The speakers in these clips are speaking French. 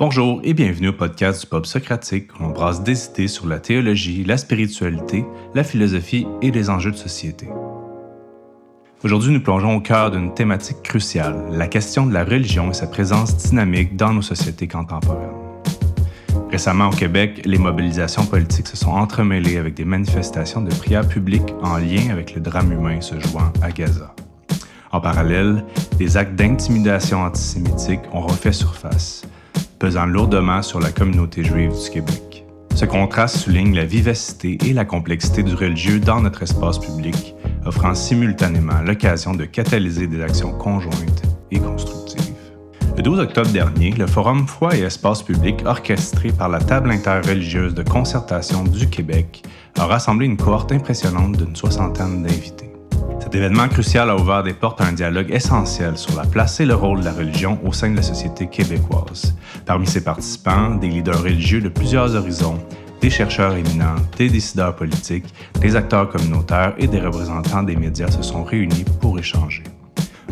Bonjour et bienvenue au podcast du Pop Socratique où on brasse des idées sur la théologie, la spiritualité, la philosophie et les enjeux de société. Aujourd'hui, nous plongeons au cœur d'une thématique cruciale, la question de la religion et sa présence dynamique dans nos sociétés contemporaines. Récemment au Québec, les mobilisations politiques se sont entremêlées avec des manifestations de prières publiques en lien avec le drame humain se jouant à Gaza. En parallèle, des actes d'intimidation antisémitique ont refait surface, pesant lourdement sur la communauté juive du Québec. Ce contraste souligne la vivacité et la complexité du religieux dans notre espace public, offrant simultanément l'occasion de catalyser des actions conjointes et constructives. Le 12 octobre dernier, le Forum Foi et Espace public, orchestré par la Table interreligieuse de concertation du Québec, a rassemblé une cohorte impressionnante d'une soixantaine d'invités. Cet événement crucial a ouvert des portes à un dialogue essentiel sur la place et le rôle de la religion au sein de la société québécoise. Parmi ses participants, des leaders religieux de plusieurs horizons, des chercheurs éminents, des décideurs politiques, des acteurs communautaires et des représentants des médias se sont réunis pour échanger.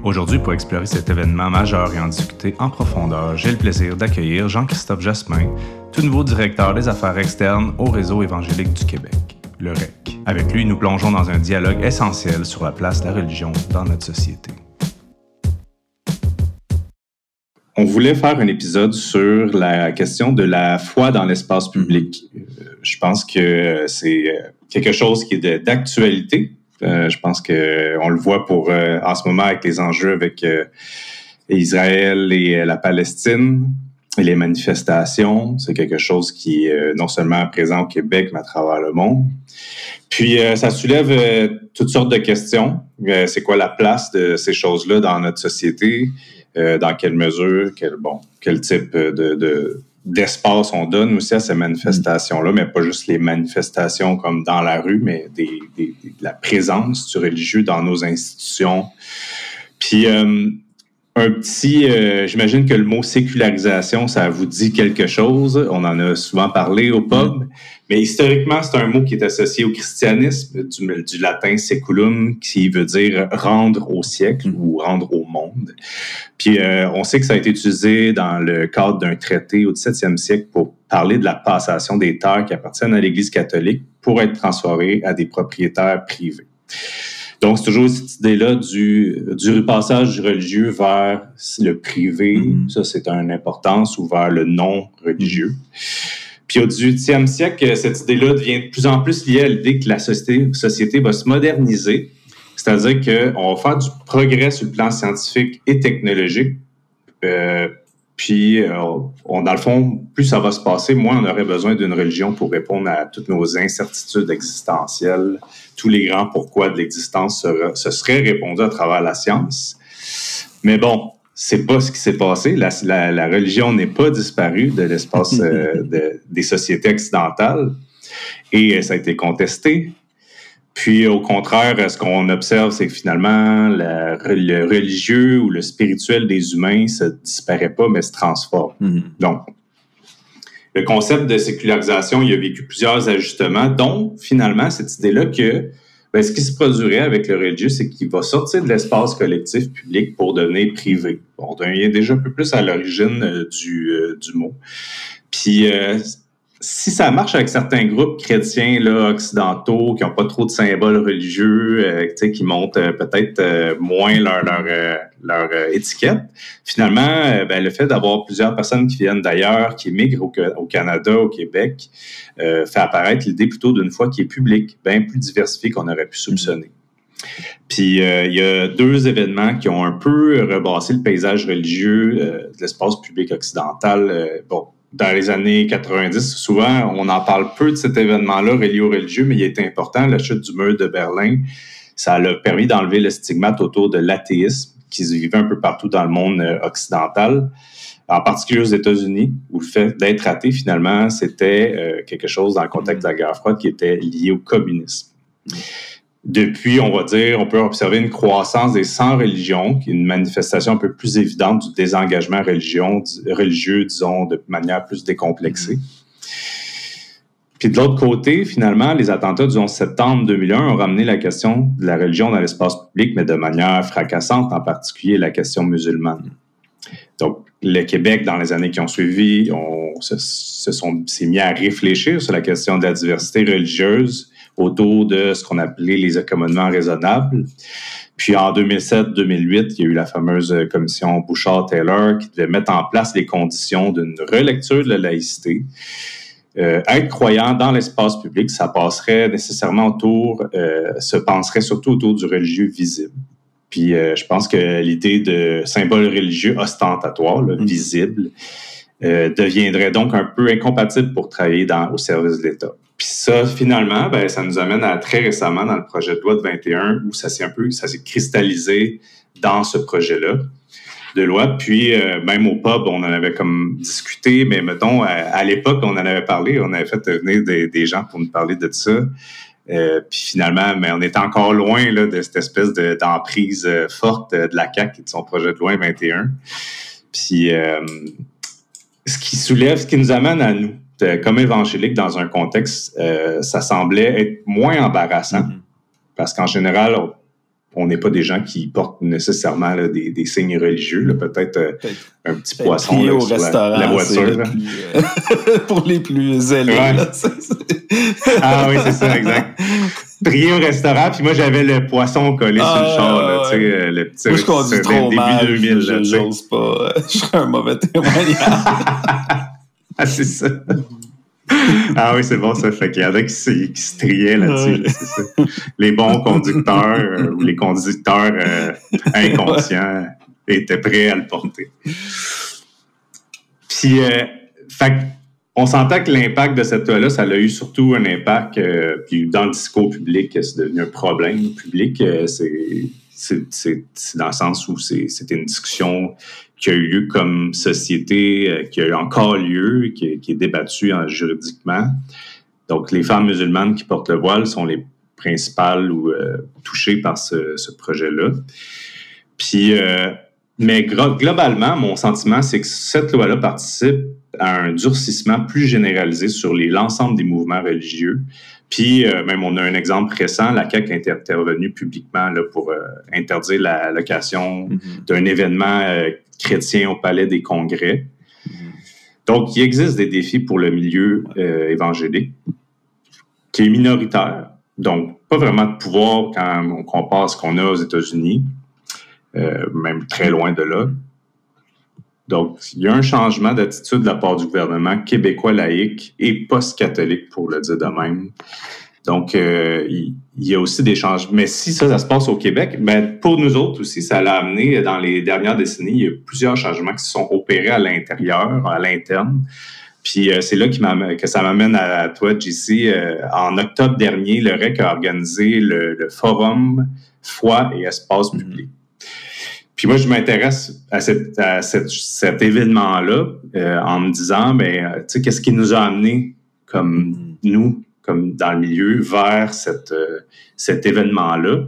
Aujourd'hui, pour explorer cet événement majeur et en discuter en profondeur, j'ai le plaisir d'accueillir Jean-Christophe Jasmin, tout nouveau directeur des affaires externes au Réseau évangélique du Québec le REC. Avec lui, nous plongeons dans un dialogue essentiel sur la place de la religion dans notre société. On voulait faire un épisode sur la question de la foi dans l'espace public. Euh, je pense que c'est euh, quelque chose qui est d'actualité. Euh, je pense qu'on le voit pour en ce moment avec les enjeux avec Israël et la Palestine les manifestations. C'est quelque chose qui est non seulement présent au Québec, mais à travers le monde. Puis, euh, ça soulève euh, toutes sortes de questions. Euh, c'est quoi la place de ces choses-là dans notre société? dans quelle mesure? Quel, bon, quel type de, d'espace on donne aussi à ces manifestations-là, mais pas juste les manifestations comme dans la rue, mais la présence du religieux dans nos institutions. Puis, un petit, j'imagine que le mot sécularisation, ça vous dit quelque chose. On en a souvent parlé au pub. Mais historiquement, c'est un mot qui est associé au christianisme, du, latin seculum, qui veut dire rendre au siècle ou rendre au monde. Puis euh, on sait que ça a été utilisé dans le cadre d'un traité au 17e siècle pour parler de la passation des terres qui appartiennent à l'Église catholique pour être transférées à des propriétaires privés. Donc, c'est toujours cette idée-là du, du repassage du religieux vers le privé. Mm-hmm. Ça, c'est une importance, ou vers le non religieux. Puis au 18e siècle, cette idée-là devient de plus en plus liée à l'idée que la société, société va se moderniser, c'est-à-dire qu'on va faire du progrès sur le plan scientifique et technologique. Euh, puis, euh, on, dans le fond, plus ça va se passer, moins on aurait besoin d'une religion pour répondre à toutes nos incertitudes existentielles, tous les grands pourquoi de l'existence se, seraient répondus à travers la science. Mais bon, c'est pas ce qui s'est passé. La, la, religion n'est pas disparue de l'espace euh, des sociétés occidentales et euh, ça a été contesté. Puis au contraire, ce qu'on observe, c'est que finalement, le religieux ou le spirituel des humains ne disparaît pas, mais se transforme. Mm-hmm. Donc, le concept de sécularisation, il a vécu plusieurs ajustements, dont finalement cette idée-là que ben, ce qui se produirait avec le religieux, c'est qu'il va sortir de l'espace collectif public pour devenir privé. On devient déjà un peu plus à l'origine euh, du, euh, du mot. Puis, euh, si ça marche avec certains groupes chrétiens là, occidentaux qui n'ont pas trop de symboles religieux, euh, qui montent euh, peut-être euh, moins leur, leur, leur étiquette, finalement, ben, le fait d'avoir plusieurs personnes qui viennent d'ailleurs, qui émigrent au, Canada, au Québec, fait apparaître l'idée plutôt d'une foi qui est publique, bien plus diversifiée qu'on aurait pu soupçonner. Puis il y a deux événements qui ont un peu rebassé le paysage religieux de l'espace public occidental. bon, dans les années 90, souvent, on en parle peu de cet événement-là relié au religieux, mais il est important. La chute du mur de Berlin, ça a permis d'enlever le stigmate autour de l'athéisme qui se vivait un peu partout dans le monde euh, occidental, en particulier aux États-Unis, où le fait d'être athée, finalement, c'était euh, quelque chose dans le contexte de la guerre froide qui était lié au communisme. Depuis, on va dire, on peut observer une croissance des sans-religions, qui est une manifestation un peu plus évidente du désengagement religieux, disons, de manière plus décomplexée. Puis de l'autre côté, finalement, les attentats du 11 septembre 2001 ont ramené la question de la religion dans l'espace public, mais de manière fracassante, en particulier la question musulmane. Donc, le Québec, dans les années qui ont suivi, on se, sont, s'est mis à réfléchir sur la question de la diversité religieuse autour de ce qu'on appelait les accommodements raisonnables. Puis en 2007-2008, il y a eu la fameuse commission Bouchard-Taylor qui devait mettre en place les conditions d'une relecture de la laïcité. Euh, être croyant dans l'espace public, ça passerait nécessairement autour, euh, se penserait surtout autour du religieux visible. Puis euh, je pense que l'idée de symbole religieux ostentatoire, mm. visible, euh, deviendrait donc un peu incompatible pour travailler dans, au service de l'État. Puis ça, finalement, ben, ça nous amène à très récemment dans le projet de loi de 21 où ça s'est un peu, ça s'est cristallisé dans ce projet-là de loi. Puis euh, même au pub, on en avait comme discuté, mais mettons, à, l'époque, on en avait parlé, on avait fait venir des, gens pour nous parler de ça. Euh, puis finalement, mais on est encore loin là, de cette espèce d'emprise euh, forte de la CAQ et de son projet de loi 21. Puis ce qui soulève, ce qui nous amène à nous, comme évangéliques dans un contexte, ça semblait être moins embarrassant. Mm-hmm. Parce qu'en général, on n'est pas des gens qui portent nécessairement des, signes religieux, peut-être euh, un petit poisson au restaurant, la, voiture. Euh, pour les plus zélés. ah oui, c'est ça, exact. Prier au restaurant, puis moi j'avais le poisson collé sur le ah, char, tu sais, euh, le petit. Moi je conduis trop mal, 2000, je n'ose pas, je serais un mauvais témoignage. ah c'est ça ah oui, c'est bon, ça. Fait qu'il y en a qui, se triaient là-dessus. les bons conducteurs euh, ou les conducteurs euh, inconscients étaient prêts à le porter. Puis, euh, fait on sentait que l'impact de cette loi-là, ça a eu surtout un impact puis dans le discours public, c'est devenu un problème public. c'est dans le sens où c'était une discussion qui a eu lieu comme société, euh, qui a eu encore lieu, qui, est débattu en, juridiquement. Donc, les femmes musulmanes qui portent le voile sont les principales ou euh, touchées par ce, ce projet-là. Puis, euh, mais globalement, mon sentiment, c'est que cette loi-là participe à un durcissement plus généralisé sur l'ensemble des mouvements religieux. Puis, même, on a un exemple récent, la CAQ est intervenue publiquement là, pour interdire la location mm-hmm. d'un événement chrétiens au Palais des Congrès. Donc, il existe des défis pour le milieu euh, évangélique qui est minoritaire. Donc, pas vraiment de pouvoir quand on compare ce qu'on a aux États-Unis, euh, même très loin de là. Donc, il y a un changement d'attitude de la part du gouvernement québécois laïque et post-catholique, pour le dire de même, donc, euh, il, y a aussi des changements. Mais si ça, ça se passe au Québec, ben, pour nous autres aussi, ça l'a amené dans les dernières décennies, il y a plusieurs changements qui se sont opérés à l'intérieur, à l'interne. Puis euh, c'est là que ça m'amène à, toi, JC. Euh, en octobre dernier, le REC a organisé le, forum Foi et espace public. Puis moi, je m'intéresse à, cet événement-là en me disant, ben, tu sais, qu'est-ce qui nous a amené comme mhm. nous comme dans le milieu vers cette, euh, cet événement-là.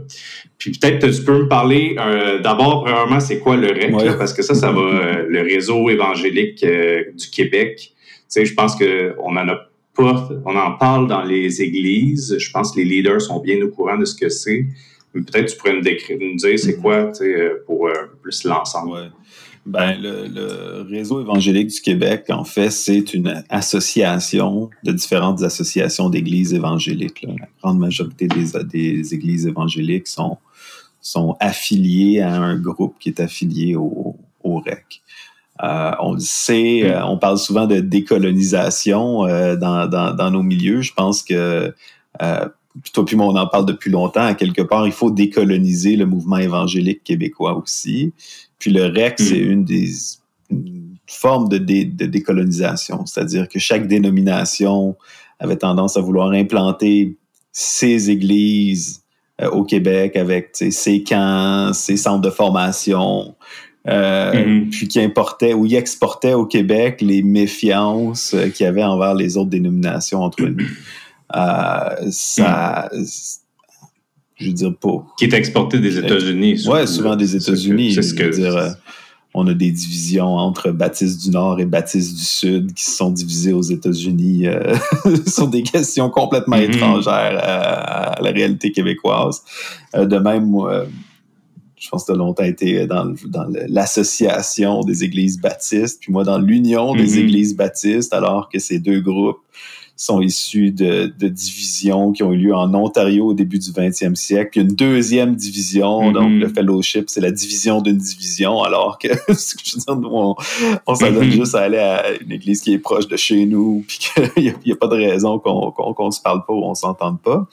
Puis peut-être tu peux me parler euh, d'abord, premièrement, c'est quoi le REC? parce que ça, ça va, euh, le réseau évangélique du Québec. Tu sais, je pense qu'on en a pas, on en parle dans les églises. Je pense que les leaders sont bien au courant de ce que c'est. Peut-être tu pourrais nous, décrire, nous dire c'est quoi, tu sais, pour plus l'ensemble. Ben, le, réseau évangélique du Québec, en fait, c'est une association de différentes associations d'églises évangéliques. La grande majorité des, des, églises évangéliques sont, sont affiliées à un groupe qui est affilié au, au REC. Euh, on le sait, euh, on parle souvent de décolonisation euh, dans, dans, dans, nos milieux. Je pense que euh, toi puis moi, on en parle depuis longtemps. À quelque part, il faut décoloniser le mouvement évangélique québécois aussi. Puis le REC, mm. c'est une des formes de, de décolonisation, c'est-à-dire que chaque dénomination avait tendance à vouloir implanter ses églises euh, au Québec avec ses camps, ses centres de formation, euh, mm-hmm. puis qui importait ou y exportait au Québec les méfiances euh, qu'il y avait envers les autres dénominations entre nous. Ça, mm je veux dire, pas. Qui est exporté des États-Unis. Oui, souvent des États-Unis. C'est ce que. dire, euh, on a des divisions entre baptistes du Nord et baptistes du Sud qui se sont divisés aux États-Unis euh, sur des questions complètement mm-hmm. étrangères à, la réalité québécoise. Euh, de même, je pense que tu as longtemps été dans, dans l'association des églises baptistes, puis moi dans l'union des mm-hmm. églises baptistes, alors que ces deux groupes sont issus de, de, divisions qui ont eu lieu en Ontario au début du 20e siècle. Une deuxième division, mm-hmm. donc le fellowship, c'est la division d'une division, alors que, je veux dire, nous, on, on s'adonne mm-hmm. juste à aller à une église qui est proche de chez nous, puis qu'il n'y a, pas de raison qu'on qu'on se parle pas ou on s'entende pas.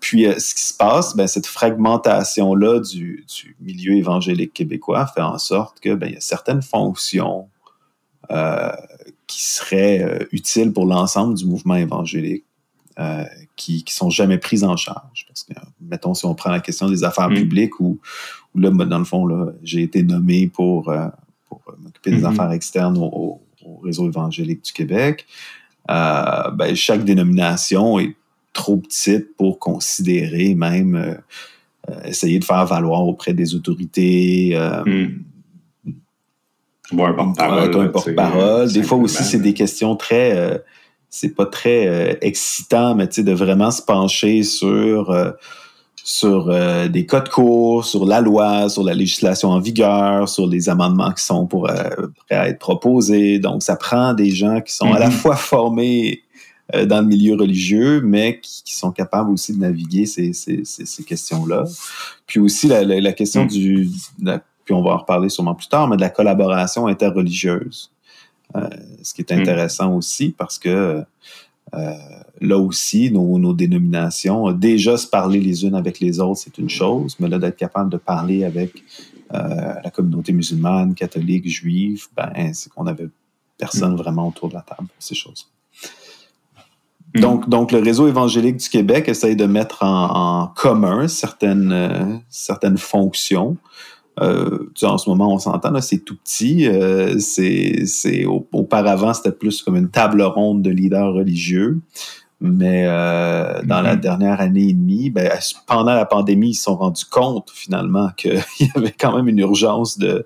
Puis, euh, ce qui se passe, ben, cette fragmentation-là du, du, milieu évangélique québécois fait en sorte que ben, il y a certaines fonctions euh, qui seraient euh, utiles pour l'ensemble du mouvement évangélique euh, qui ne sont jamais prises en charge. Parce que, mettons, si on prend la question des affaires mm. publiques, où, où, là, dans le fond, j'ai été nommé pour, euh, pour m'occuper des mm-hmm. affaires externes au, au, réseau évangélique du Québec, ben, chaque dénomination est trop petite pour considérer même essayer de faire valoir auprès des autorités mm un porte-parole. porte-parole. Des fois aussi, c'est des questions très. Euh, c'est pas très euh, excitant, mais tu sais, de vraiment se pencher sur. Euh, sur des codes courts, sur la loi, sur la législation en vigueur, sur les amendements qui sont pour, prêts à être proposés. Donc, ça prend des gens qui sont à la mm-hmm. fois formés dans le milieu religieux, mais qui, sont capables aussi de naviguer ces, ces, ces, questions-là. Puis aussi la, la, question mm. du, puis on va en reparler sûrement plus tard, mais de la collaboration interreligieuse. Euh, ce qui est hmm. intéressant aussi parce que euh, là aussi, nos, dénominations, déjà se parler les unes avec les autres, c'est une chose, mais là, d'être capable de parler avec euh, la communauté musulmane, catholique, juive, ben, c'est qu'on avait personne hmm. vraiment autour de la table pour ces choses. Hmm. Donc, donc, le réseau évangélique du Québec essaye de mettre en, en commun certaines, certaines fonctions euh, en ce moment, on s'entend, c'est tout petit. Euh, c'est, auparavant, c'était plus comme une table ronde de leaders religieux. Mais euh, dans la mm-hmm. dernière année et demie, ben, pendant la pandémie, ils se sont rendus compte finalement qu'il y avait quand même une urgence de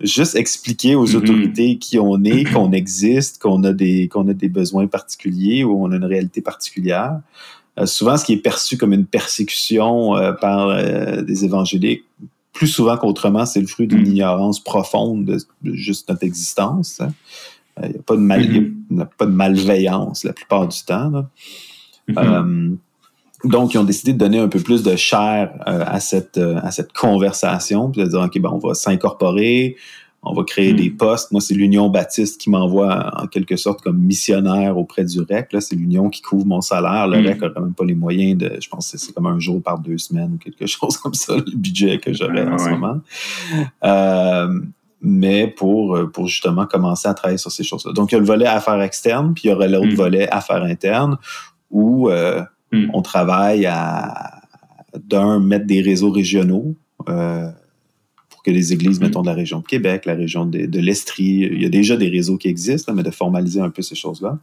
juste expliquer aux mm-hmm. autorités qui on est, qu'on existe, qu'on a des qu'on a des besoins particuliers ou on a une réalité particulière. Euh, souvent, ce qui est perçu comme une persécution euh, par des évangéliques plus souvent qu'autrement, c'est le fruit d'une mm. ignorance profonde de, juste notre existence. Hein. Euh, il n'y a, pas de mm-hmm. pas de malveillance la plupart du temps. Mm-hmm. Euh, donc, ils ont décidé de donner un peu plus de chair euh, à, cette, à cette conversation, puis de dire, OK, ben, on va s'incorporer, on va créer des hmm. postes. Moi, c'est l'Union baptiste qui m'envoie en quelque sorte comme missionnaire auprès du REC. Là, c'est l'Union qui couvre mon salaire. Le hmm. REC n'a quand même pas les moyens de. Je pense que c'est comme un jour par deux semaines ou quelque chose comme ça, le budget que j'aurais en ce moment. Euh, mais pour, pour justement commencer à travailler sur ces choses-là. Donc, il y a le volet affaires externes, puis il y aurait l'autre hmm. volet affaires internes où euh, on travaille à, d'un, mettre des réseaux régionaux. Euh, les églises, mm. mettons, de la région de Québec, la région de, l'Estrie, il y a déjà des réseaux qui existent, mais de formaliser un peu ces choses-là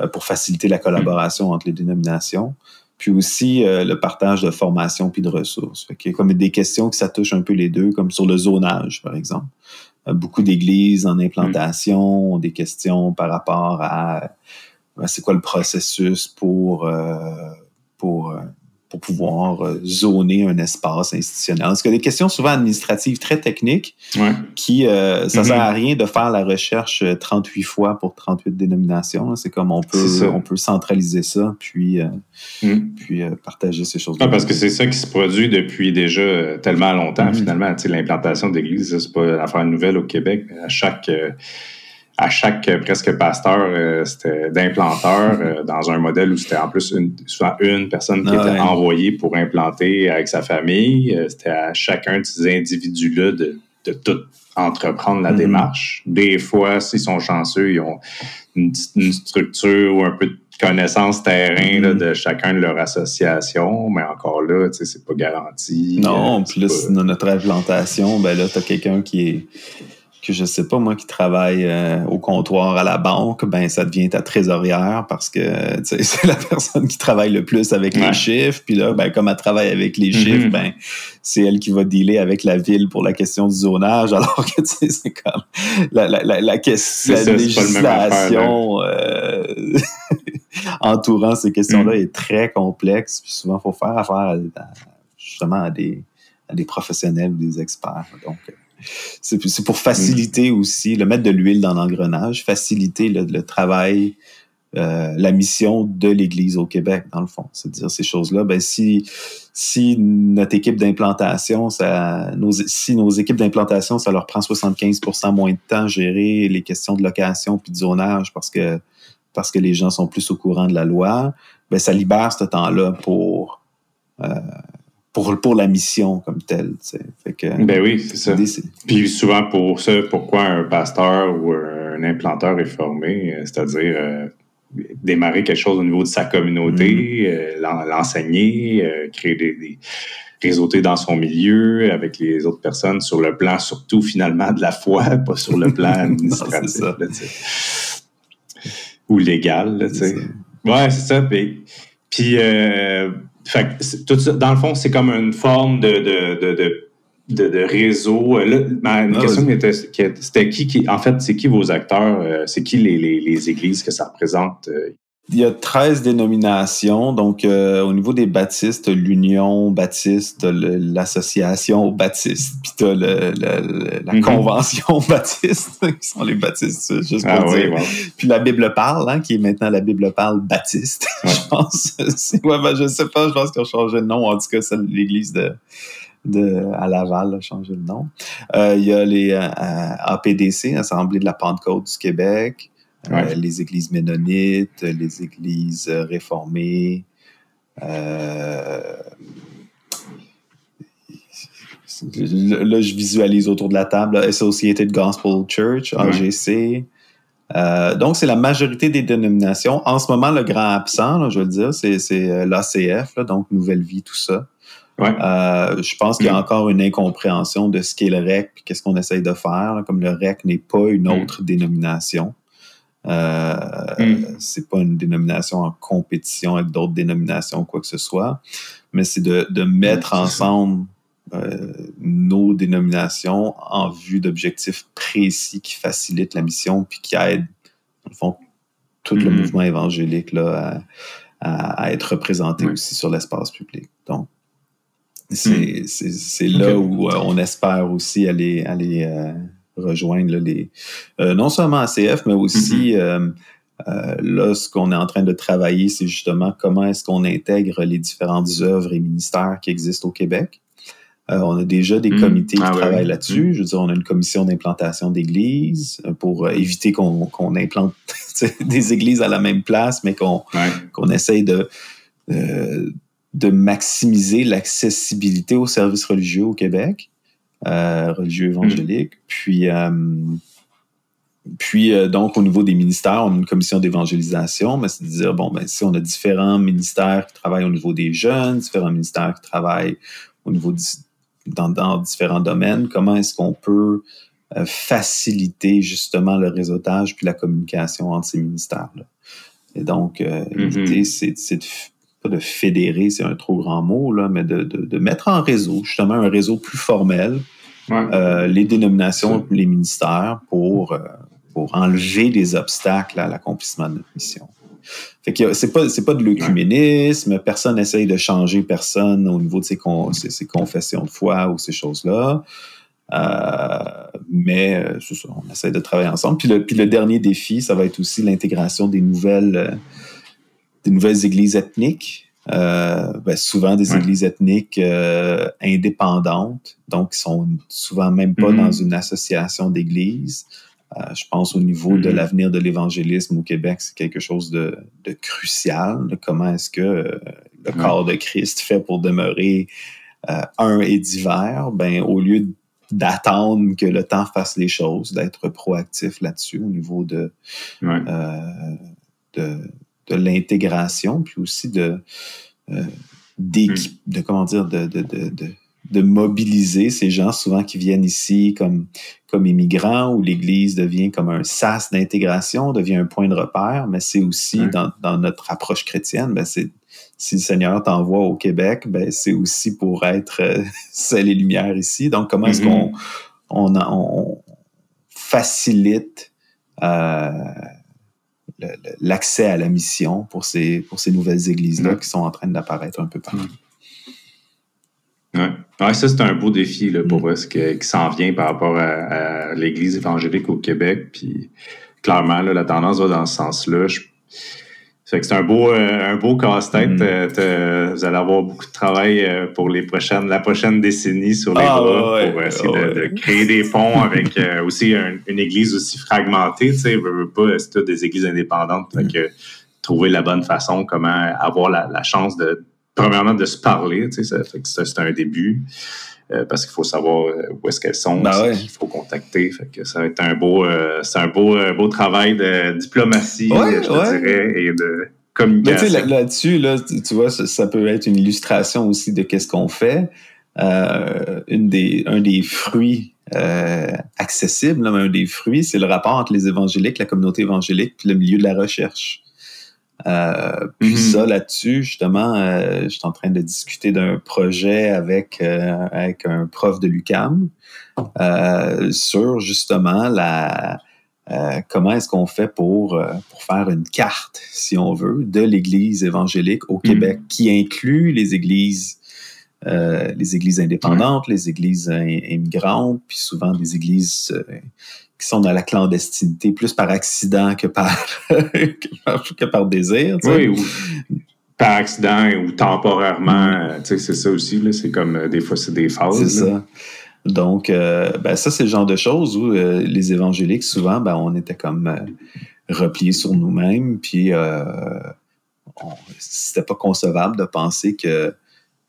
euh, pour faciliter la collaboration entre les dénominations. Puis aussi euh, le partage de formation puis de ressources. il y a comme des questions qui ça touche un peu les deux, comme sur le zonage, par exemple. Euh, beaucoup d'églises en implantation ont des questions par rapport à c'est quoi le processus pour, pour pour pouvoir euh, zoner un espace institutionnel. Parce que des questions souvent administratives très techniques qui, euh, ça ne sert à rien de faire la recherche 38 euh, fois pour 38 dénominations. C'est comme on peut, on peut centraliser ça, puis, mm. puis partager ces choses-là. Ah, parce que c'est ça qui se produit depuis déjà tellement longtemps, mm-hmm. finalement. L'implantation d'églises, c'est pas une affaire nouvelle au Québec. À chaque à chaque euh, presque pasteur, euh, c'était d'implanteur euh, dans un modèle où c'était en plus une, soit une personne qui ah était envoyée pour implanter avec sa famille. c'était à chacun de ces individus-là de, de tout entreprendre la mm-hmm. démarche. Des fois, s'ils sont chanceux, ils ont une, structure ou un peu de connaissance terrain mm-hmm. de chacun de leur association, mais encore là, c'est pas garanti. Non, plus dans notre implantation, ben là, tu as quelqu'un qui est que je sais pas moi qui travaille euh, au comptoir à la banque, ben ça devient ta trésorière parce que c'est la personne qui travaille le plus avec les chiffres. Puis là, ben comme elle travaille avec les mm-hmm. chiffres, ben c'est elle qui va dealer avec la ville pour la question du zonage, alors que c'est comme la, la, la, la, question, la législation euh, entourant ces questions-là mm. est très complexe. Puis souvent, il faut faire affaire justement à des des professionnels ou des experts. Donc, c'est pour faciliter aussi, le mettre de l'huile dans l'engrenage, faciliter le, travail, euh, la mission de l'Église au Québec, dans le fond. C'est-à-dire ces choses-là, ben si, si notre équipe d'implantation, ça, nos, si nos équipes d'implantation, ça leur prend 75% moins de temps à gérer les questions de location puis de zonage parce que, parce que les gens sont plus au courant de la loi, ben ça libère ce temps-là pour... Euh, pour, pour la mission comme telle. Fait que, ben oui, c'est ça. Puis souvent, pour ça, pourquoi un pasteur ou un implanteur est formé, euh, c'est-à-dire euh, démarrer quelque chose au niveau de sa communauté, mm-hmm. euh, l'enseigner, créer des, des réseauter dans son milieu avec les autres personnes sur le plan surtout finalement de la foi, pas sur le plan administratif. ou légal. Là, ouais, c'est ça. Puis, puis fait tout ça, dans le fond, c'est comme une forme de, de, de, de réseau. Là, ma ah, question était, c'était qui, qui, en fait, c'est qui vos acteurs? Euh, c'est qui les, les, les, églises que ça représente? Euh? Il y a 13 dénominations. Donc, euh, au niveau des baptistes, l'Union baptiste, l'Association baptiste, puis tu la mm-hmm. Convention baptiste, qui sont les baptistes, juste pour ah dire. Puis la Bible parle, hein, qui est maintenant la Bible parle baptiste, je pense. ouais, ben, je sais pas, je pense qu'ils ont changé de nom. En tout cas, c'est l'Église de, de, à Laval a changé de nom. Euh, il y a les euh, APDC, Assemblée de la Pentecôte du Québec. Euh, les églises ménonites, les églises réformées. Euh, là, je visualise autour de la table Associated Gospel Church, AGC. Euh, donc, c'est la majorité des dénominations. En ce moment, le grand absent, je veux dire, c'est l'ACF, donc Nouvelle Vie, tout ça. je pense qu'il y a mm. encore une incompréhension de ce qu'est le REC et qu'est-ce qu'on essaye de faire. comme le REC n'est pas une mm. autre dénomination. Euh, hmm. C'est pas une dénomination en compétition avec d'autres dénominations ou quoi que ce soit, mais c'est de, de, mettre ensemble euh, nos dénominations en vue d'objectifs précis qui facilitent la mission puis qui aident, dans le fond, tout le hmm. mouvement évangélique là, à, à, être représenté aussi sur l'espace public. Donc, c'est hmm. là où euh, on espère aussi aller, aller rejoindre les, euh, non seument ACF, mais aussi mm-hmm. euh, euh, là, ce qu'on est en train de travailler, c'est justement comment est-ce qu'on intègre les différentes œuvres et ministères qui existent au Québec. on a déjà des mm. comités qui ah travaillent là-dessus. Je veux dire, on a une commission d'implantation d'églises pour éviter qu'on implante des églises à la même place, mais qu'on essaye de, de maximiser l'accessibilité aux services religieux au Québec. Euh, religieux évangélique. Puis, euh, puis euh, donc, au niveau des ministères, on a une commission d'évangélisation, mais c'est de dire, bon, ben, si on a différents ministères qui travaillent au niveau des jeunes, différents ministères qui travaillent au niveau dans, dans, différents domaines, comment est-ce qu'on peut faciliter justement le réseautage puis la communication entre ces ministères-là? Et donc, mm-hmm. l'idée, c'est de pas de fédérer, c'est un trop grand mot, là, mais de, de, mettre en réseau, justement, un réseau plus formel, euh, les dénominations, les ministères, pour, euh, pour enlever des obstacles à l'accomplissement de notre mission. Fait que c'est pas, c'est pas de l'œcuménisme, personne n'essaye de changer personne au niveau de ses, confessions de foi ou ces choses-là. Euh, mais c'est ça, on essaie de travailler ensemble. Puis le, puis le dernier défi, ça va être aussi l'intégration des nouvelles des nouvelles églises ethniques, euh, ben, souvent des églises ethniques euh, indépendantes, donc qui sont souvent même pas dans mm-hmm. une association d'églises. Euh, je pense au niveau de mm-hmm. l'avenir de l'évangélisme au Québec, c'est quelque chose de, crucial. comment est-ce que le corps de Christ fait pour demeurer un et divers? Ben, au lieu d'attendre que le temps fasse les choses, d'être proactif là-dessus au niveau de, de de l'intégration, puis aussi de, euh, hmm. de comment dire, de, de, de, de, mobiliser ces gens souvent qui viennent ici comme, comme immigrants, où l'Église devient comme un sas d'intégration, devient un point de repère, mais c'est aussi dans, dans, notre approche chrétienne, ben c'est si le Seigneur t'envoie au Québec, ben c'est aussi pour être euh, et lumière ici. Donc, comment est-ce qu'on mm-hmm. on, on, facilite euh, l'accès à la mission pour ces, pour ces nouvelles églises-là qui sont en train d'apparaître un peu partout. Oui. Oui, ça, c'est un beau défi là, pour mm. ce qui s'en vient par rapport à, l'Église évangélique au Québec. Puis, clairement, la tendance va dans ce sens-là. C'est un beau, euh, un beau casse-tête. Mm. Euh, vous allez avoir beaucoup de travail euh, pour les prochaines, la prochaine décennie sur les ah, bras pour essayer de, créer des ponts avec aussi une église aussi fragmentée. Tu sais, veut, pas, c'est toutes des églises indépendantes. Fait mm. que trouver la bonne façon, comment avoir la chance de premièrement, de se parler, tu sais, c'est un début. Euh, parce qu'il faut savoir euh, où est-ce qu'elles sont, ben qu'il faut contacter. Fait que ça va être un beau, euh, c'est un beau, beau travail de diplomatie, je dirais, et de communication. Mais là-dessus, là, tu vois, ça, peut être une illustration aussi de qu'est-ce qu'on fait. une des, un des fruits accessibles, un des fruits, c'est le rapport entre les évangéliques, la communauté évangélique, puis le milieu de la recherche. Euh, puis mm-hmm. ça, là-dessus, justement, euh, je suis en train de discuter d'un projet avec, euh, avec un prof de l'UCAM sur justement la, comment est-ce qu'on fait pour, pour faire une carte, si on veut, de l'Église évangélique au Québec, mm-hmm. qui inclut les églises, les églises indépendantes, les églises immigrantes, puis souvent des églises qui sont dans la clandestinité plus par accident que par, que par, désir. Oui, ou par accident ou temporairement. Mm. Tu sais, c'est ça aussi. C'est comme euh, des fois, c'est des phases. C'est ça. Donc, euh, ben, ça, c'est le genre de choses où euh, les évangéliques, souvent, ben, on était comme repliés sur nous-mêmes, puis c'était pas concevable de penser que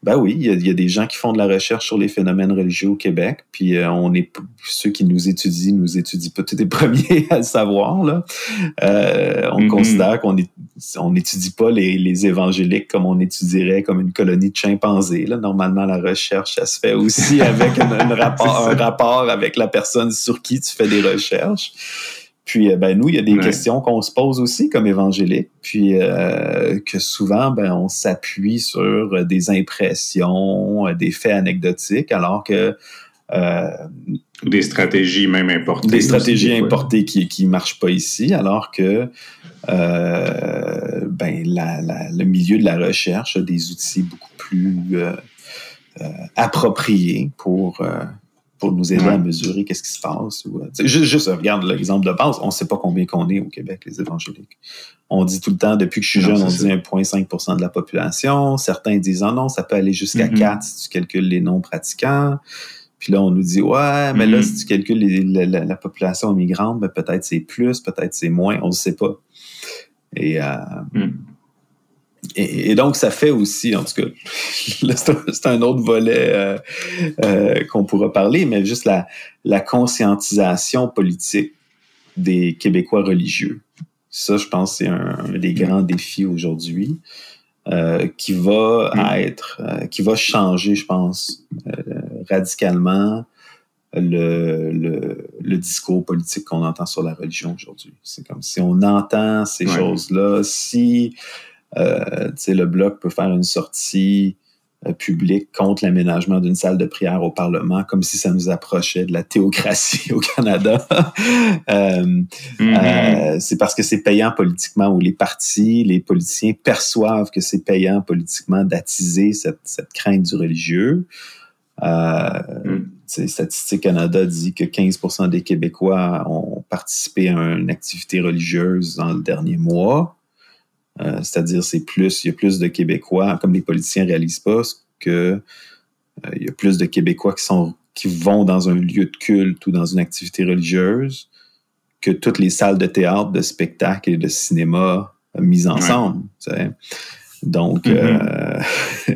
ben oui, il y, a, des gens qui font de la recherche sur les phénomènes religieux au Québec, puis euh, on est ceux qui nous étudient, nous étudient peut-être les premiers à le savoir. Là. Euh, on mm-hmm. considère qu'on on n'étudie pas les, les, évangéliques comme on étudierait comme une colonie de chimpanzés. Là. Normalement, la recherche, ça se fait aussi avec rapport, un rapport avec la personne sur qui tu fais des recherches. Puis, euh, ben, nous, il y a des questions qu'on se pose aussi comme évangélique, puis euh, que souvent, ben, on s'appuie sur des impressions, des faits anecdotiques, alors que... Euh, des stratégies même importées. Des stratégies importées qui ne marchent pas ici, alors que ben, le milieu de la recherche a des outils beaucoup plus appropriés pour pour nous aider à mesurer qu'est-ce qui se passe. Ou, euh, juste, juste, regarde l'exemple de base, on ne sait pas combien qu'on est au Québec, les évangéliques. On dit tout le temps, depuis que je suis jeune, on dit 1,5% de la population. Certains disent, oh non, ça peut aller jusqu'à 4 mm-hmm. si tu calcules les non-pratiquants. Puis là, on nous dit, ouais, mais là, mm-hmm. si tu calcules la, population migrante, ben, peut-être c'est plus, peut-être c'est moins, on ne sait pas. Et, euh, mm. Et, donc, ça fait aussi, en tout cas, c'est un autre volet euh, euh, qu'on pourra parler, mais juste la, la conscientisation politique des Québécois religieux. Ça, je pense, c'est un, des grands défis aujourd'hui euh, qui va être, qui va changer, je pense, radicalement le, le, le, discours politique qu'on entend sur la religion aujourd'hui. C'est comme si on entend ces choses-là, si le Bloc peut faire une sortie euh, publique contre l'aménagement d'une salle de prière au Parlement, comme si ça nous approchait de la théocratie au Canada. Euh, mm-hmm. c'est parce que c'est payant politiquement, ou les partis, les politiciens perçoivent que c'est payant politiquement d'attiser cette, crainte du religieux. Mm. Statistique Canada dit que 15% des Québécois ont participé à une activité religieuse dans le dernier mois. Euh, c'est-à-dire, c'est plus, il y a plus de Québécois, comme les politiciens ne réalisent pas, que euh, il y a plus de Québécois qui sont qui vont dans un lieu de culte ou dans une activité religieuse que toutes les salles de théâtre, de spectacle et de cinéma mises ensemble. Donc, mm-hmm. euh,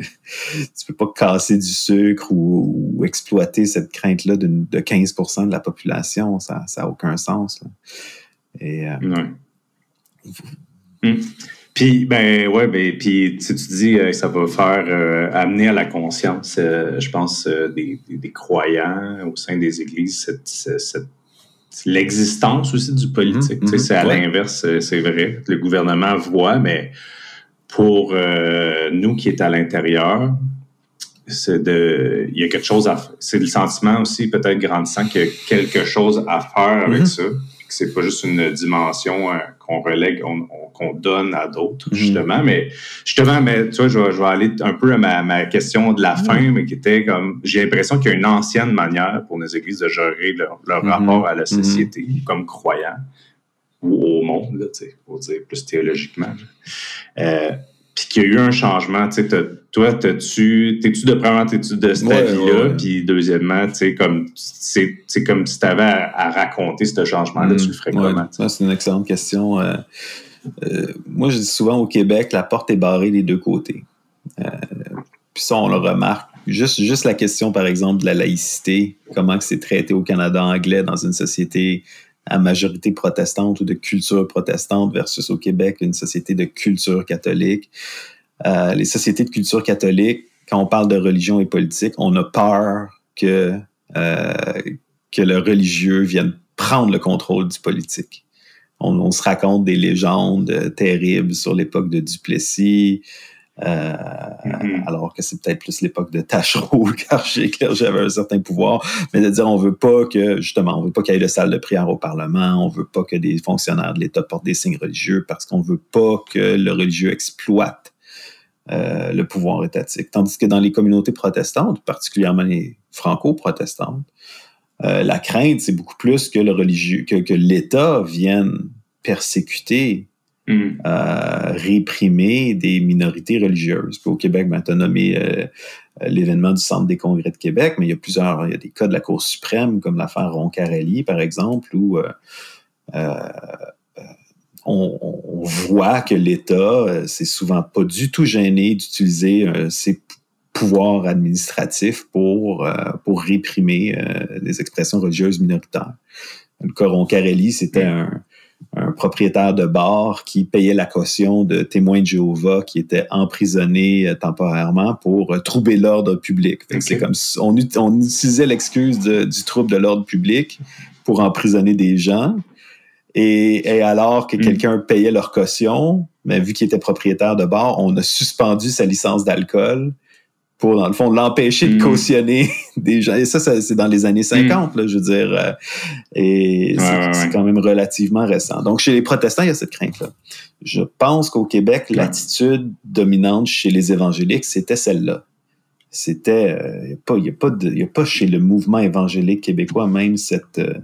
tu peux pas casser du sucre ou, exploiter cette crainte-là de, 15% de la population. Ça n'a aucun sens. Et, mm. Puis, ben ouais, ben, puis tu, tu dis euh, ça va faire euh, amener à la conscience, euh, je pense, des, des, croyants au sein des églises, cette, cette, l'existence aussi du politique. Mm-hmm. c'est à l'inverse, c'est vrai. Le gouvernement voit, mais pour nous qui est à l'intérieur, c'est de, il y a quelque chose à C'est le sentiment aussi peut-être grandissant qu'il y a quelque chose à faire avec mm-hmm. ça. Que c'est pas juste une dimension qu'on relègue, qu'on donne à d'autres, mhm. justement. Mais justement, mais, tu vois, je vais, aller un peu à ma, question de la mhm. fin, mais qui était comme, j'ai l'impression qu'il y a une ancienne manière pour nos églises de gérer leur, mhm. rapport à la société comme croyants ou au monde, là, pour dire plus théologiquement. Euh, puis qu'il y a eu un changement, tu sais, toi, t'es-tu de premièrement, t'es-tu de cette avis-là, puis deuxièmement, tu sais, comme, c'est comme si tu avais à, raconter ce changement-là, tu le ferais comment? C'est une excellente question. Euh, euh, moi, je dis souvent au Québec, la porte est barrée des deux côtés. Euh, puis ça, on le remarque. Juste, juste la question, par exemple, de la laïcité, comment c'est traité au Canada anglais dans une société à majorité protestante ou de culture protestante versus au Québec, une société de culture catholique. Euh, les sociétés de culture catholique, quand on parle de religion et politique, on a peur que, euh, que le religieux vienne prendre le contrôle du politique. On, on se raconte des légendes terribles sur l'époque de Duplessis, euh, mm-hmm. Alors que c'est peut-être plus l'époque de Tachereau, car j'avais un certain pouvoir, mais de dire on veut pas que, justement, on veut pas qu'il y ait de salle de prière au Parlement, on veut pas que des fonctionnaires de l'État portent des signes religieux parce qu'on veut pas que le religieux exploite euh, le pouvoir étatique. Tandis que dans les communautés protestantes, particulièrement les franco-protestantes, euh, la crainte, c'est beaucoup plus que le religieux, que, que l'État vienne persécuter Mm. réprimer des minorités religieuses. au Québec, ben, tu as nommé euh, l'événement du Centre des congrès de Québec, mais il y a plusieurs, il y a des cas de la Cour suprême, comme l'affaire Roncarelli, par exemple, où euh, euh, on, voit que l'État, c'est souvent pas du tout gêné d'utiliser ses pouvoirs administratifs pour, pour réprimer des expressions religieuses minoritaires. Le cas Roncarelli, c'était mm. un un propriétaire de bar qui payait la caution de témoins de Jéhovah qui étaient emprisonnés euh, temporairement pour euh, troubler l'ordre public. C'est comme on, on utilisait l'excuse du trouble de l'ordre public pour emprisonner des gens. Et, alors que hmm. quelqu'un payait leur caution, mais vu qu'il était propriétaire de bar, on a suspendu sa licence d'alcool pour, dans le fond, l'empêcher de mm. cautionner des gens. Et ça, c'est dans les années 50, mm. là, je veux dire. Euh, et c'est quand même relativement récent. Donc, chez les protestants, il y a cette crainte-là. Je pense qu'au Québec, l'attitude dominante chez les évangéliques, c'était celle-là. C'était, il euh, n'y a, pas, a, a pas chez le mouvement évangélique québécois même cette, euh,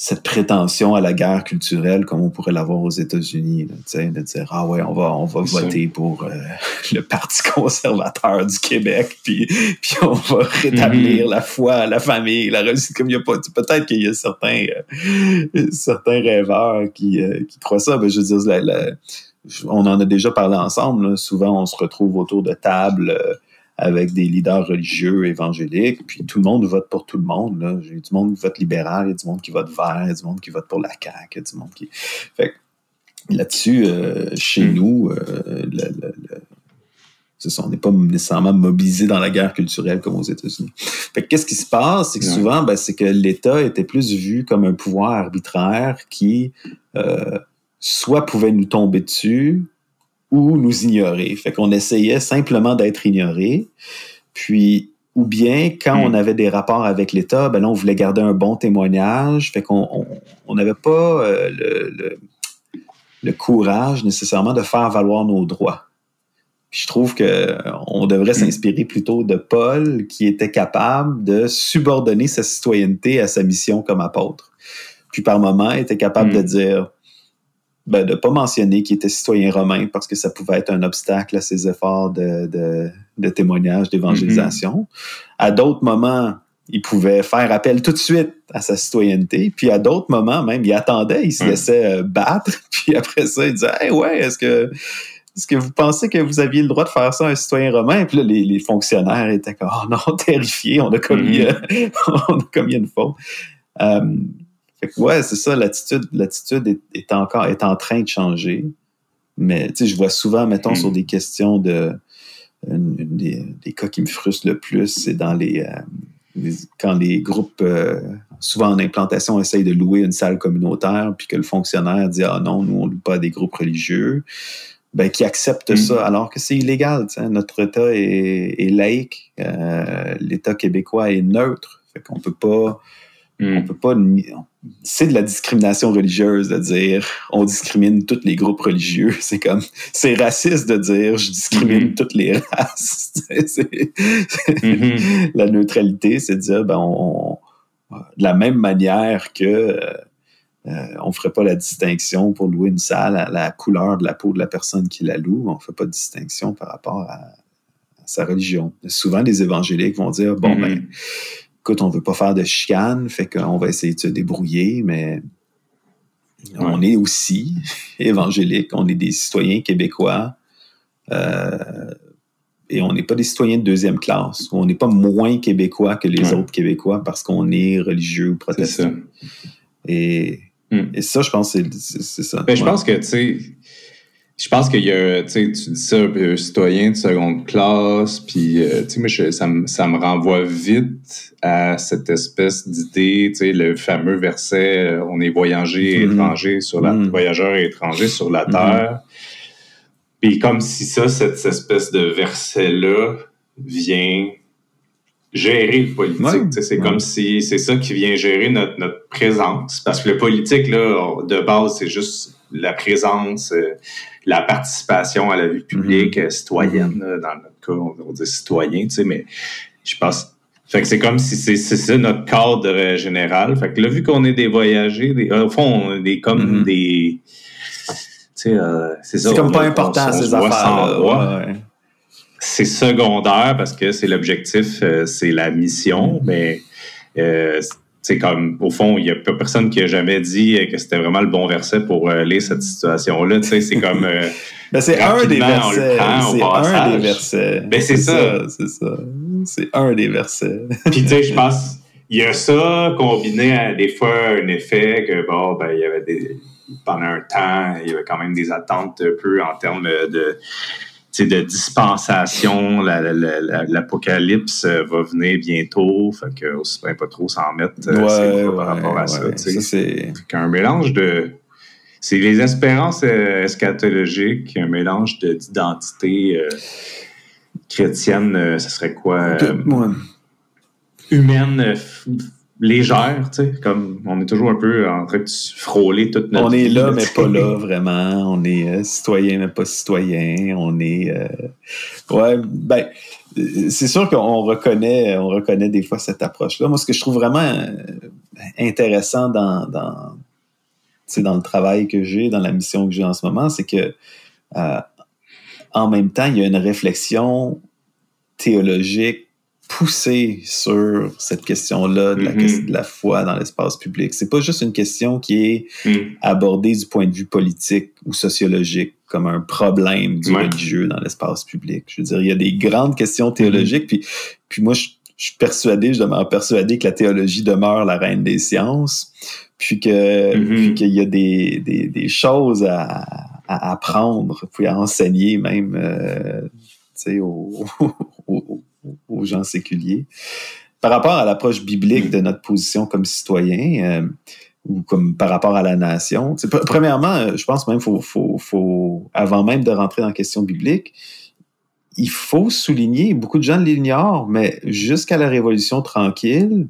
cette prétention à la guerre culturelle comme on pourrait l'avoir aux États-Unis, de dire ah ouais on va on va voter pour euh, le Parti conservateur du Québec puis puis on va rétablir mm-hmm. la foi, la famille, la religion comme il y a pas peut-être qu'il y a certains euh, certains rêveurs qui, euh, qui croient ça, mais je veux dire on en a déjà parlé ensemble. Souvent on se retrouve autour de tables avec des leaders religieux évangéliques, puis tout le monde vote pour tout le monde. Là. Il y a du monde qui vote libéral, il y a du monde qui vote vert, il y a du monde qui vote pour la CAQ, il y a du monde qui... Fait là-dessus, euh, chez mm. nous, euh, on n'est pas nécessairement mobilisé dans la guerre culturelle comme aux États-Unis. qu'est-ce qui se passe? C'est que souvent, ben, c'est que l'État était plus vu comme un pouvoir arbitraire qui euh, soit pouvait nous tomber dessus, ou nous ignorer. Fait qu'on essayait simplement d'être ignoré. Puis, ou bien quand on hmm. avait des rapports avec l'État, ben là, on voulait garder un bon témoignage. Fait qu'on n'avait pas euh, le, le, courage nécessairement de faire valoir nos droits. Puis je trouve qu'on devrait hmm. s'inspirer plutôt de Paul qui était capable de subordonner sa citoyenneté à sa mission comme apôtre. Puis par moment, était capable de hmm. dire ben, de ne pas mentionner qu'il était citoyen romain parce que ça pouvait être un obstacle à ses efforts de, de, témoignage, d'évangélisation. Mm-hmm. À d'autres moments, il pouvait faire appel tout de suite à sa citoyenneté. Puis à d'autres moments, même, il attendait, il se laissait euh, battre. Puis après ça, il disait hey, ouais, est-ce que. Est-ce que vous pensez que vous aviez le droit de faire ça à un citoyen romain? Puis là, les, fonctionnaires étaient comme, oh non, terrifiés, on a commis, mm-hmm. euh, on a commis une faute. Euh, ouais, c'est ça, l'attitude, l'attitude est, encore est en train de changer. Mais je vois souvent, mettons, sur des questions de. des, cas qui me frustrent le plus, c'est dans les, euh, quand les groupes, euh, souvent en implantation, essayent de louer une salle communautaire, puis que le fonctionnaire dit Ah non, nous, on ne loue pas des groupes religieux. Ben, qui acceptent hmm. ça alors que c'est illégal. Notre État est, laïque, euh, l'État québécois est neutre. Fait qu'on peut pas On On peut pas. C'est de la discrimination religieuse de dire on discrimine tous les groupes religieux. C'est comme. C'est raciste de dire je discrimine mm-hmm. toutes les races. Mm-hmm. La neutralité, c'est de dire ben, on, de la même manière que. Euh, euh, on ne ferait pas la distinction pour louer une salle à la couleur de la peau de la personne qui la loue. On ne fait pas de distinction par rapport à, sa religion. Souvent, les évangéliques vont dire bon, ben, écoute, on veut pas faire de chicane, fait qu'on va essayer de se débrouiller, mais on est aussi évangélique, on est des citoyens québécois. Euh, et on n'est pas des citoyens de deuxième classe. On n'est pas moins québécois que les autres Québécois parce qu'on est religieux ou protestant. Et, hmm. et, ça, je pense, c'est ça. Ben, je pense que, tu sais, je pense qu'il y a, tu sais, tu dis ça, un citoyen de seconde classe, puis, euh, tu sais, moi, ça, me, ça me renvoie vite à cette espèce d'idée, tu sais, le fameux verset euh, On est voyageurs mm-hmm. étrangers sur la, mm-hmm. voyageurs et étrangers sur la mm-hmm. terre. Puis, comme si ça, cette espèce de verset-là vient gérer le politique. c'est comme si c'est ça qui vient gérer notre, notre présence. Parce que le politique, là, de base, c'est juste la présence, euh, la participation à la vie publique mhm. euh, citoyenne. dans notre cas, on dire citoyen, tu sais, mais je pense. Fait que c'est comme si c'est ça notre cadre général. Fait que là, vu qu'on est des voyagers, au fond, on est comme mhm. des. Tu sais, euh, c'est ça. C'est comme pas important, ces affaires. C'est secondaire parce que c'est l'objectif, c'est la mission, mais c'est comme, au fond, il n'y a personne qui a jamais dit que c'était vraiment le bon verset pour euh, lire cette situation-là. Tu sais, c'est comme. Euh, ben, c'est un des versets. C'est un des versets. Ben, c'est ça. C'est ça. C'est un des versets. Puis, tu sais, je pense, il y a ça combiné à des fois un effet que, bon, ben, il y avait des. Pendant un temps, il y avait quand même des attentes un peu en termes de de dispensation, l'apocalypse euh, va venir bientôt, fait que aussi bien pas trop s'en mettre euh, par rapport à ça. c'est un mélange de. C'est les espérances euh, eschatologiques, un mélange d'identité chrétienne, ce serait quoi? humaine, légère, tu sais, comme on est toujours un peu en train de frôler toute notre On est là, mais pas là, vraiment. On est euh, citoyen, mais pas citoyen. On est... Euh, ouais, ben, c'est sûr qu'on reconnaît, on reconnaît des fois cette approche-là. Moi, ce que je trouve vraiment euh, intéressant dans, dans, dans le travail que j'ai, dans la mission que j'ai en ce moment, c'est que en même temps, il y a une réflexion théologique poussé sur cette question-là mm-hmm. de, la, foi dans l'espace public. C'est pas juste une question qui est mm. abordée du point de vue politique ou sociologique comme un problème du religieux dans l'espace public. Je veux dire, il y a des grandes questions théologiques, mm-hmm. puis, puis moi, je, suis persuadé, je demeure persuadé que la théologie demeure la reine des sciences, puis que mm-hmm. qu'il y a des, des, des choses à, à, apprendre, puis à enseigner même, euh, tu sais, aux, aux gens séculiers. Par rapport à l'approche biblique de notre position comme citoyen, euh, ou comme par rapport à la nation, premièrement, euh, je pense même faut, faut, faut, avant même de rentrer dans la question biblique, il faut souligner, beaucoup de gens l'ignorent, mais jusqu'à la Révolution tranquille,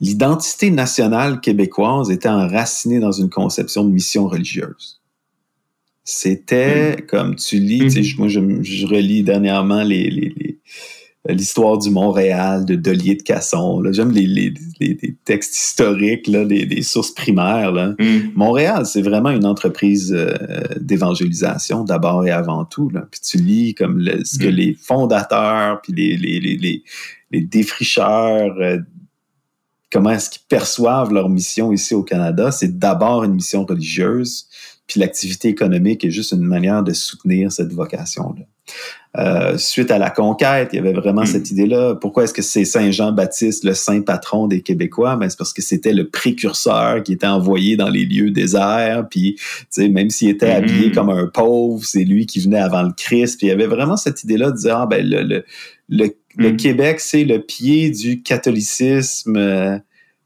l'identité nationale québécoise était enracinée dans une conception de mission religieuse. C'était, mm. comme tu lis, mm-hmm. moi je, relis dernièrement les l'histoire du Montréal, de Delier de Casson. J'aime les, les, les, textes historiques, là, des, sources primaires. Là. Mm. Montréal, c'est vraiment une entreprise euh, d'évangélisation d'abord et avant tout. Là. Puis tu lis comme ce que mm. les fondateurs, puis les, les, les défricheurs, euh, comment est-ce qu'ils perçoivent leur mission ici au Canada. C'est d'abord une mission religieuse, puis l'activité économique est juste une manière de soutenir cette vocation-là. Euh, suite à la conquête, il y avait vraiment cette hmm. idée-là. Pourquoi est-ce que c'est Saint Jean-Baptiste, le saint patron des Québécois? Ben, c'est parce que c'était le précurseur qui était envoyé dans les lieux déserts. Puis, même s'il était habillé hmm. comme un pauvre, c'est lui qui venait avant le Christ. Puis il y avait vraiment cette idée-là de dire, ah, ben, le, le, hmm. Québec, c'est le pied du catholicisme. Euh,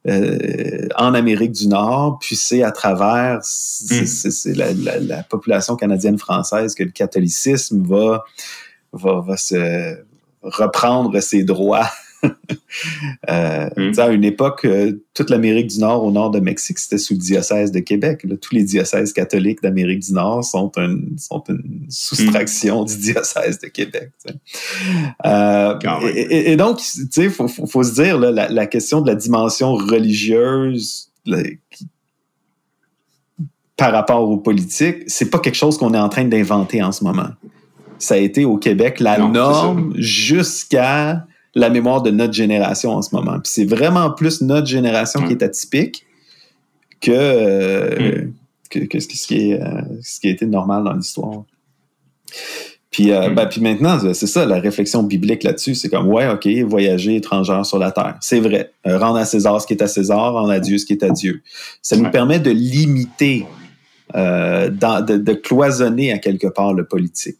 euh, en Amérique du Nord, puis c'est à travers c'est, la, la, population canadienne française que le catholicisme va va, se reprendre ses droits euh, mm. À une époque, euh, toute l'Amérique du Nord, au nord de Mexique, c'était sous le diocèse de Québec. tous les diocèses catholiques d'Amérique du Nord sont, sont une soustraction mm. du diocèse de Québec. Euh, et, donc, il faut, faut, se dire, la, la, question de la dimension religieuse par rapport aux politiques, c'est pas quelque chose qu'on est en train d'inventer en ce moment. Ça a été au Québec la norme jusqu'à la mémoire de notre génération en ce moment. Puis c'est vraiment plus notre génération qui est atypique que, euh, hmm. que, ce, qui est, euh, ce qui a été normal dans l'histoire. Puis, euh, hmm. ben, puis maintenant, c'est ça, la réflexion biblique là-dessus, c'est comme, ouais, OK, voyager étrangère sur la terre. C'est vrai. rendre à César ce qui est à César, rendre à Dieu ce qui est à Dieu. Ça nous permet de limiter, de, de, cloisonner à quelque part le politique.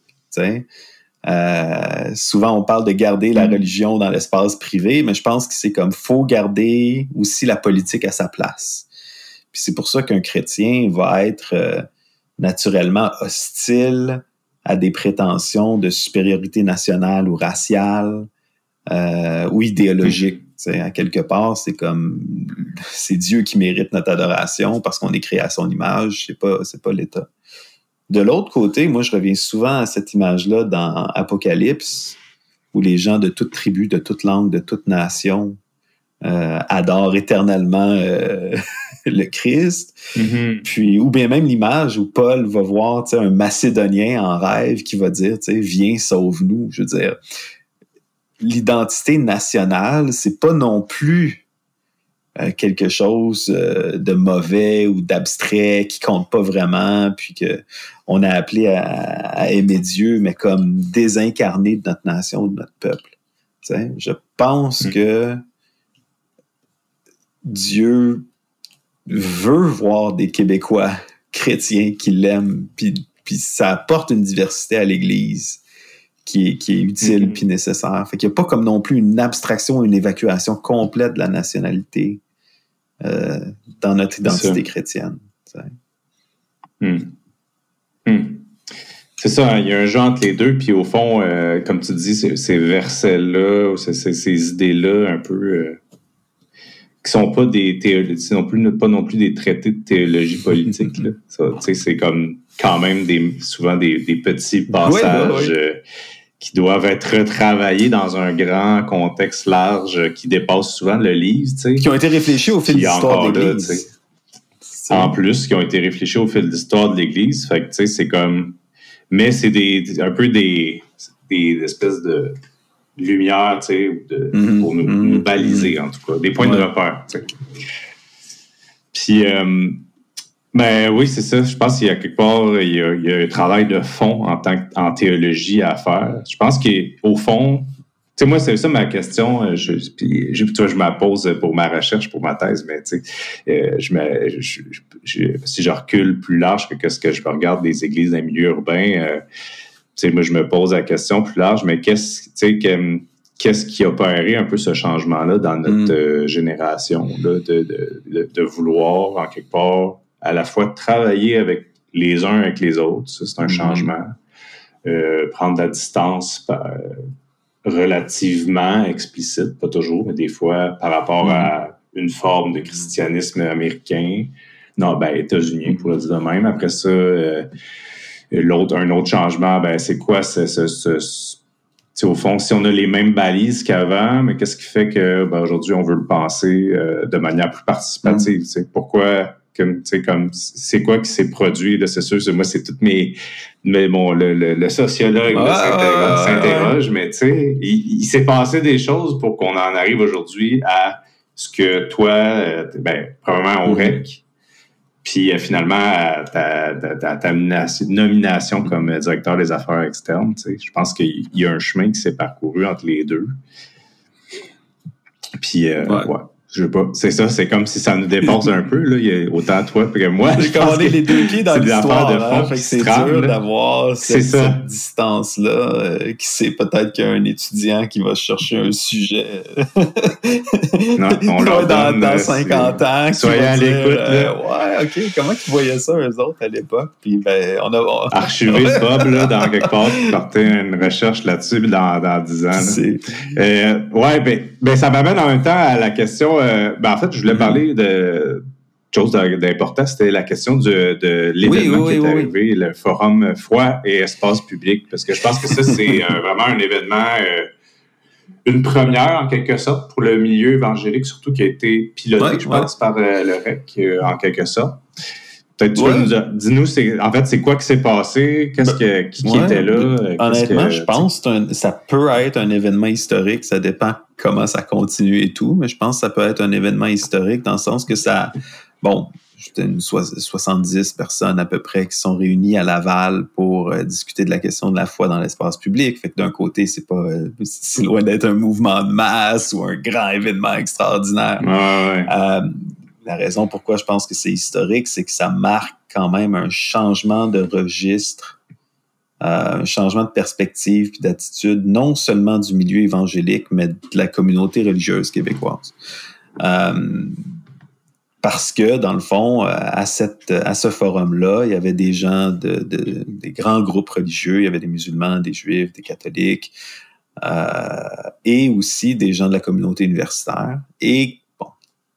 Euh, souvent, on parle de garder la mm. religion dans l'espace privé, mais je pense que c'est comme faut garder aussi la politique à sa place. Puis c'est pour ça qu'un chrétien va être euh, naturellement hostile à des prétentions de supériorité nationale ou raciale euh, ou idéologique. À quelque part, c'est comme c'est Dieu qui mérite notre adoration parce qu'on est créé à son image, c'est pas c'est pas l'État. De l'autre côté, moi, je reviens souvent à cette image-là dans Apocalypse, où les gens de toute tribu, de toute langue, de toute nation euh, adorent éternellement euh, le Christ. Mm-hmm. Puis, ou bien même l'image où Paul va voir un Macédonien en rêve qui va dire Viens, sauve-nous. Je veux dire, l'identité nationale, c'est pas non plus quelque chose euh, de mauvais ou d'abstrait qui compte pas vraiment, puis que on a appelé à, aimer Dieu, mais comme désincarné de notre nation, de notre peuple. je pense mm. que Dieu veut voir des Québécois chrétiens qui l'aiment, puis, puis ça apporte une diversité à l'Église qui est, qui est utile mm-hmm. puis nécessaire. Fait qu'il n'y a pas comme non plus une abstraction, une évacuation complète de la nationalité. Euh, dans notre identité chrétienne. Hmm. Hmm. C'est ça, il y a un jeu entre les deux, puis au fond, euh, comme tu dis, ces, versets-là, ces, idées-là, un peu, euh, qui sont pas des non plus, pas non plus des traités de théologie politique. c'est comme quand même des, souvent des, petits passages qui doivent être retravaillés dans un grand contexte large qui dépasse souvent le livre. Qui ont été réfléchis au fil de l'histoire de l'Église. En plus, qui ont été réfléchis au fil de l'histoire de l'Église. Fait que, tu sais, c'est comme... Mais c'est des, un peu des, des espèces de lumière, tu sais, mm-hmm. pour nous, baliser, en tout cas. Des points de repère, tu sais. Puis... Euh, ben oui, c'est ça. Je pense qu'il y a quelque part, il y a, un travail de fond en tant en théologie à faire. Je pense qu'au fond, tu sais, moi, c'est ça ma question. Euh, je, puis, je, toi, je me pose pour ma recherche, pour ma thèse, mais tu sais, euh, je, me, je, si je recule plus large que ce que je regarde des églises dans les milieux urbains, euh, tu sais, moi, je me pose la question plus large, mais qu'est-ce, tu sais, que, qu'est-ce qui a opéré un peu ce changement-là dans notre mm. génération, là, de, de, de, vouloir, en quelque part, à la fois travailler avec les uns avec les autres, ça c'est un mhm. changement. Euh, prendre la distance euh, relativement explicite, pas toujours, mais des fois par rapport à mhm. une forme de christianisme américain, non, ben états-unien pour le dire de même. Après ça, euh, l'autre, un autre changement, ben c'est quoi ce, ce, au fond, si on a les mêmes balises qu'avant, mais qu'est-ce qui fait que ben, aujourd'hui on veut le penser de manière plus participative? Mhm. Pourquoi comme comme c'est quoi qui s'est produit là c'est sûr? Moi c'est toutes mes mais bon le, le, sociologue s'interroge mais tu sais il, s'est passé des choses pour qu'on en arrive aujourd'hui à ce que toi euh, ben probablement au mm-hmm. REC puis euh, finalement à ta, ta, nomination comme directeur des affaires externes tu sais. Je pense qu'il y a un chemin qui s'est parcouru entre les deux. Puis euh, ouais Je veux pas. C'est ça, c'est comme si ça nous dépasse un peu. Là. Il y a autant toi que moi. J'ai commandé les deux pieds dans l'histoire. Hein, c'est dur d'avoir cette, cette distance-là. Euh, qui sait peut-être qu'il y a un étudiant qui va chercher un sujet non, on leur dans, donne, dans euh, 50 ans. qui Soyez à l'écoute, euh, ouais, OK. Comment ils voyaient ça, eux autres, à l'époque? Puis, ben, on a... on- Archiviste Bob, là, dans quelque part, partait une recherche là-dessus dans, dans 10 ans. là. Euh, ouais, ben, ben, ça m'amène en même temps à la question. Euh, ben, en fait, je voulais Mhm. parler de chose d'important, c'était la question du- de l'événement Oui, oui, qui est oui, arrivé, le forum foi et espace public, parce que je pense que ça, c'est euh, vraiment un événement, euh, une première en quelque sorte pour le milieu évangélique, surtout qui a été piloté, Ouais, je ouais. pense, par le REC en quelque sorte. Peut-être tu nous dis-nous, c'est en fait, c'est quoi qui s'est passé, qu'est-ce que qui, qui Ouais. était là, Honnêtement, que- je pense que un- ça peut être un événement historique. Ça dépend comment ça continue et tout, mais je pense que ça peut être un événement historique dans le sens que ça. Bon, une soix- 70 personnes à peu près qui sont réunies à Laval pour euh, discuter de la question de la foi dans l'espace public. Fait que d'un côté, c'est pas euh, c'est loin d'être un mouvement de masse ou un grand événement extraordinaire. Ouais, ouais. Euh, la raison pourquoi je pense que c'est historique, c'est que ça marque quand même un changement de registre, euh, un changement de perspective d'attitude, non seulement du milieu évangélique, mais de la communauté religieuse québécoise. Euh, parce que, dans le fond, euh, à, ce forum-là, il y avait des gens de, de- des grands groupes religieux, il y avait des musulmans, des juifs, des catholiques, et aussi des gens de la communauté universitaire, et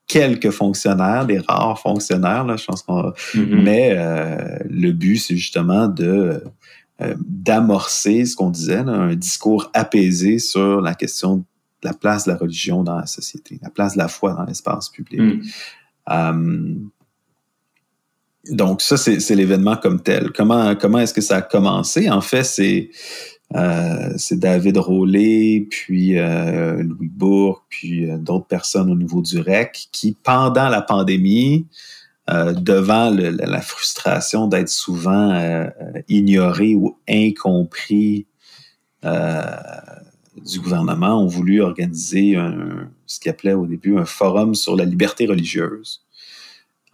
quelques fonctionnaires, des rares fonctionnaires, là, je pense qu'on Mhm. mais euh, le but, c'est justement de euh, d'amorcer ce qu'on disait, là, un discours apaisé sur la question de la place de la religion dans la société, la place de la foi dans l'espace public. Mhm. Euh, donc, ça, c'est c'est l'événement comme tel. Comment, comment est-ce que ça a commencé? En fait, c'est euh, c'est David Rollet, puis euh, Louis Bourque, puis euh, d'autres personnes au niveau du REC qui, pendant la pandémie, devant la, frustration d'être souvent ignoré ou incompris du gouvernement, ont voulu organiser un, ce qu'ils appelaient au début un forum sur la liberté religieuse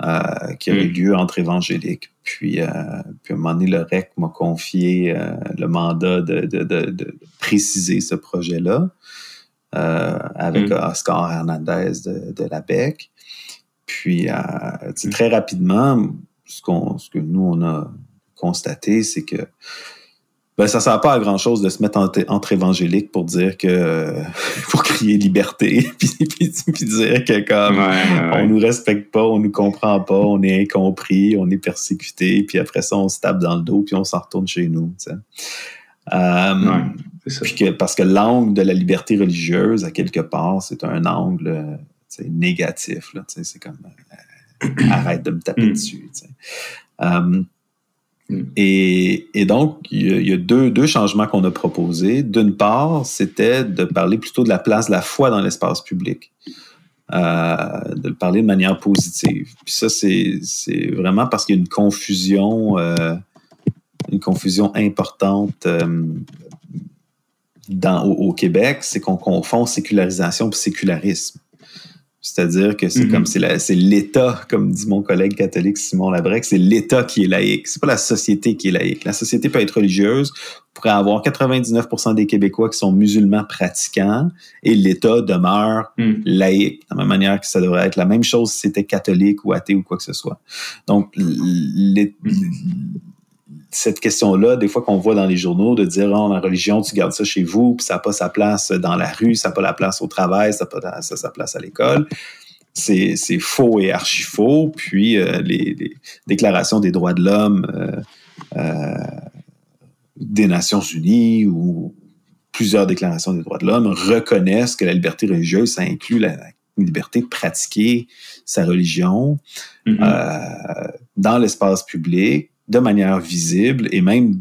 euh, qui a eu Mm. lieu entre évangéliques. Puis, euh, puis à un moment donné, le REC m'a confié euh, le mandat de, de- de- de préciser ce projet-là euh, avec Mm. Oscar Hernandez de, de la BEC. Puis, Mm. très rapidement, ce, ce que nous, on a constaté, c'est que ben, ça ne sert pas à grand-chose de se mettre entre, entre évangéliques pour dire que euh, pour crier liberté, puis, puis, puis dire que comme Ouais, ouais, ouais. on nous respecte pas, on nous comprend pas, on est incompris, on est persécuté, puis après ça, on se tape dans le dos, puis on s'en retourne chez nous. tu sais. Euh, ça. que, parce que l'angle de la liberté religieuse, à quelque part, c'est un angle tu sais, négatif. là, tu sais, C'est comme euh, arrête de me taper Mm. dessus. Euh. Et, et donc, il y a, deux, changements qu'on a proposés. D'une part, c'était de parler plutôt de la place de la foi dans l'espace public. Euh, de le parler de manière positive. Puis ça, c'est vraiment parce qu'il y a une confusion, euh, une confusion importante euh, au, au Québec, c'est qu'on confond sécularisation et sécularisme. C'est-à-dire que c'est Mhm. comme c'est l'État, comme dit mon collègue catholique Simon Labrec, c'est l'État qui est laïque. C'est pas la société qui est laïque. La société peut être religieuse, on pourrait avoir 99% des Québécois qui sont musulmans pratiquants et l'État demeure Mm. laïque, de la même manière que ça devrait être la même chose si c'était catholique ou athée ou quoi que ce soit. Donc, les- cette question-là, des fois qu'on voit dans les journaux, de dire oh, la religion, tu gardes ça chez vous, puis ça n'a pas sa place dans la rue, ça n'a pas la place au travail, ça n'a pas ça, sa place à l'école. C'est c'est faux et archi faux. Puis euh, les, les déclarations des droits de l'homme euh, euh, des Nations Unies ou plusieurs déclarations des droits de l'homme reconnaissent que la liberté religieuse, ça inclut la, liberté de pratiquer sa religion Mhm. euh, dans l'espace public de manière visible et même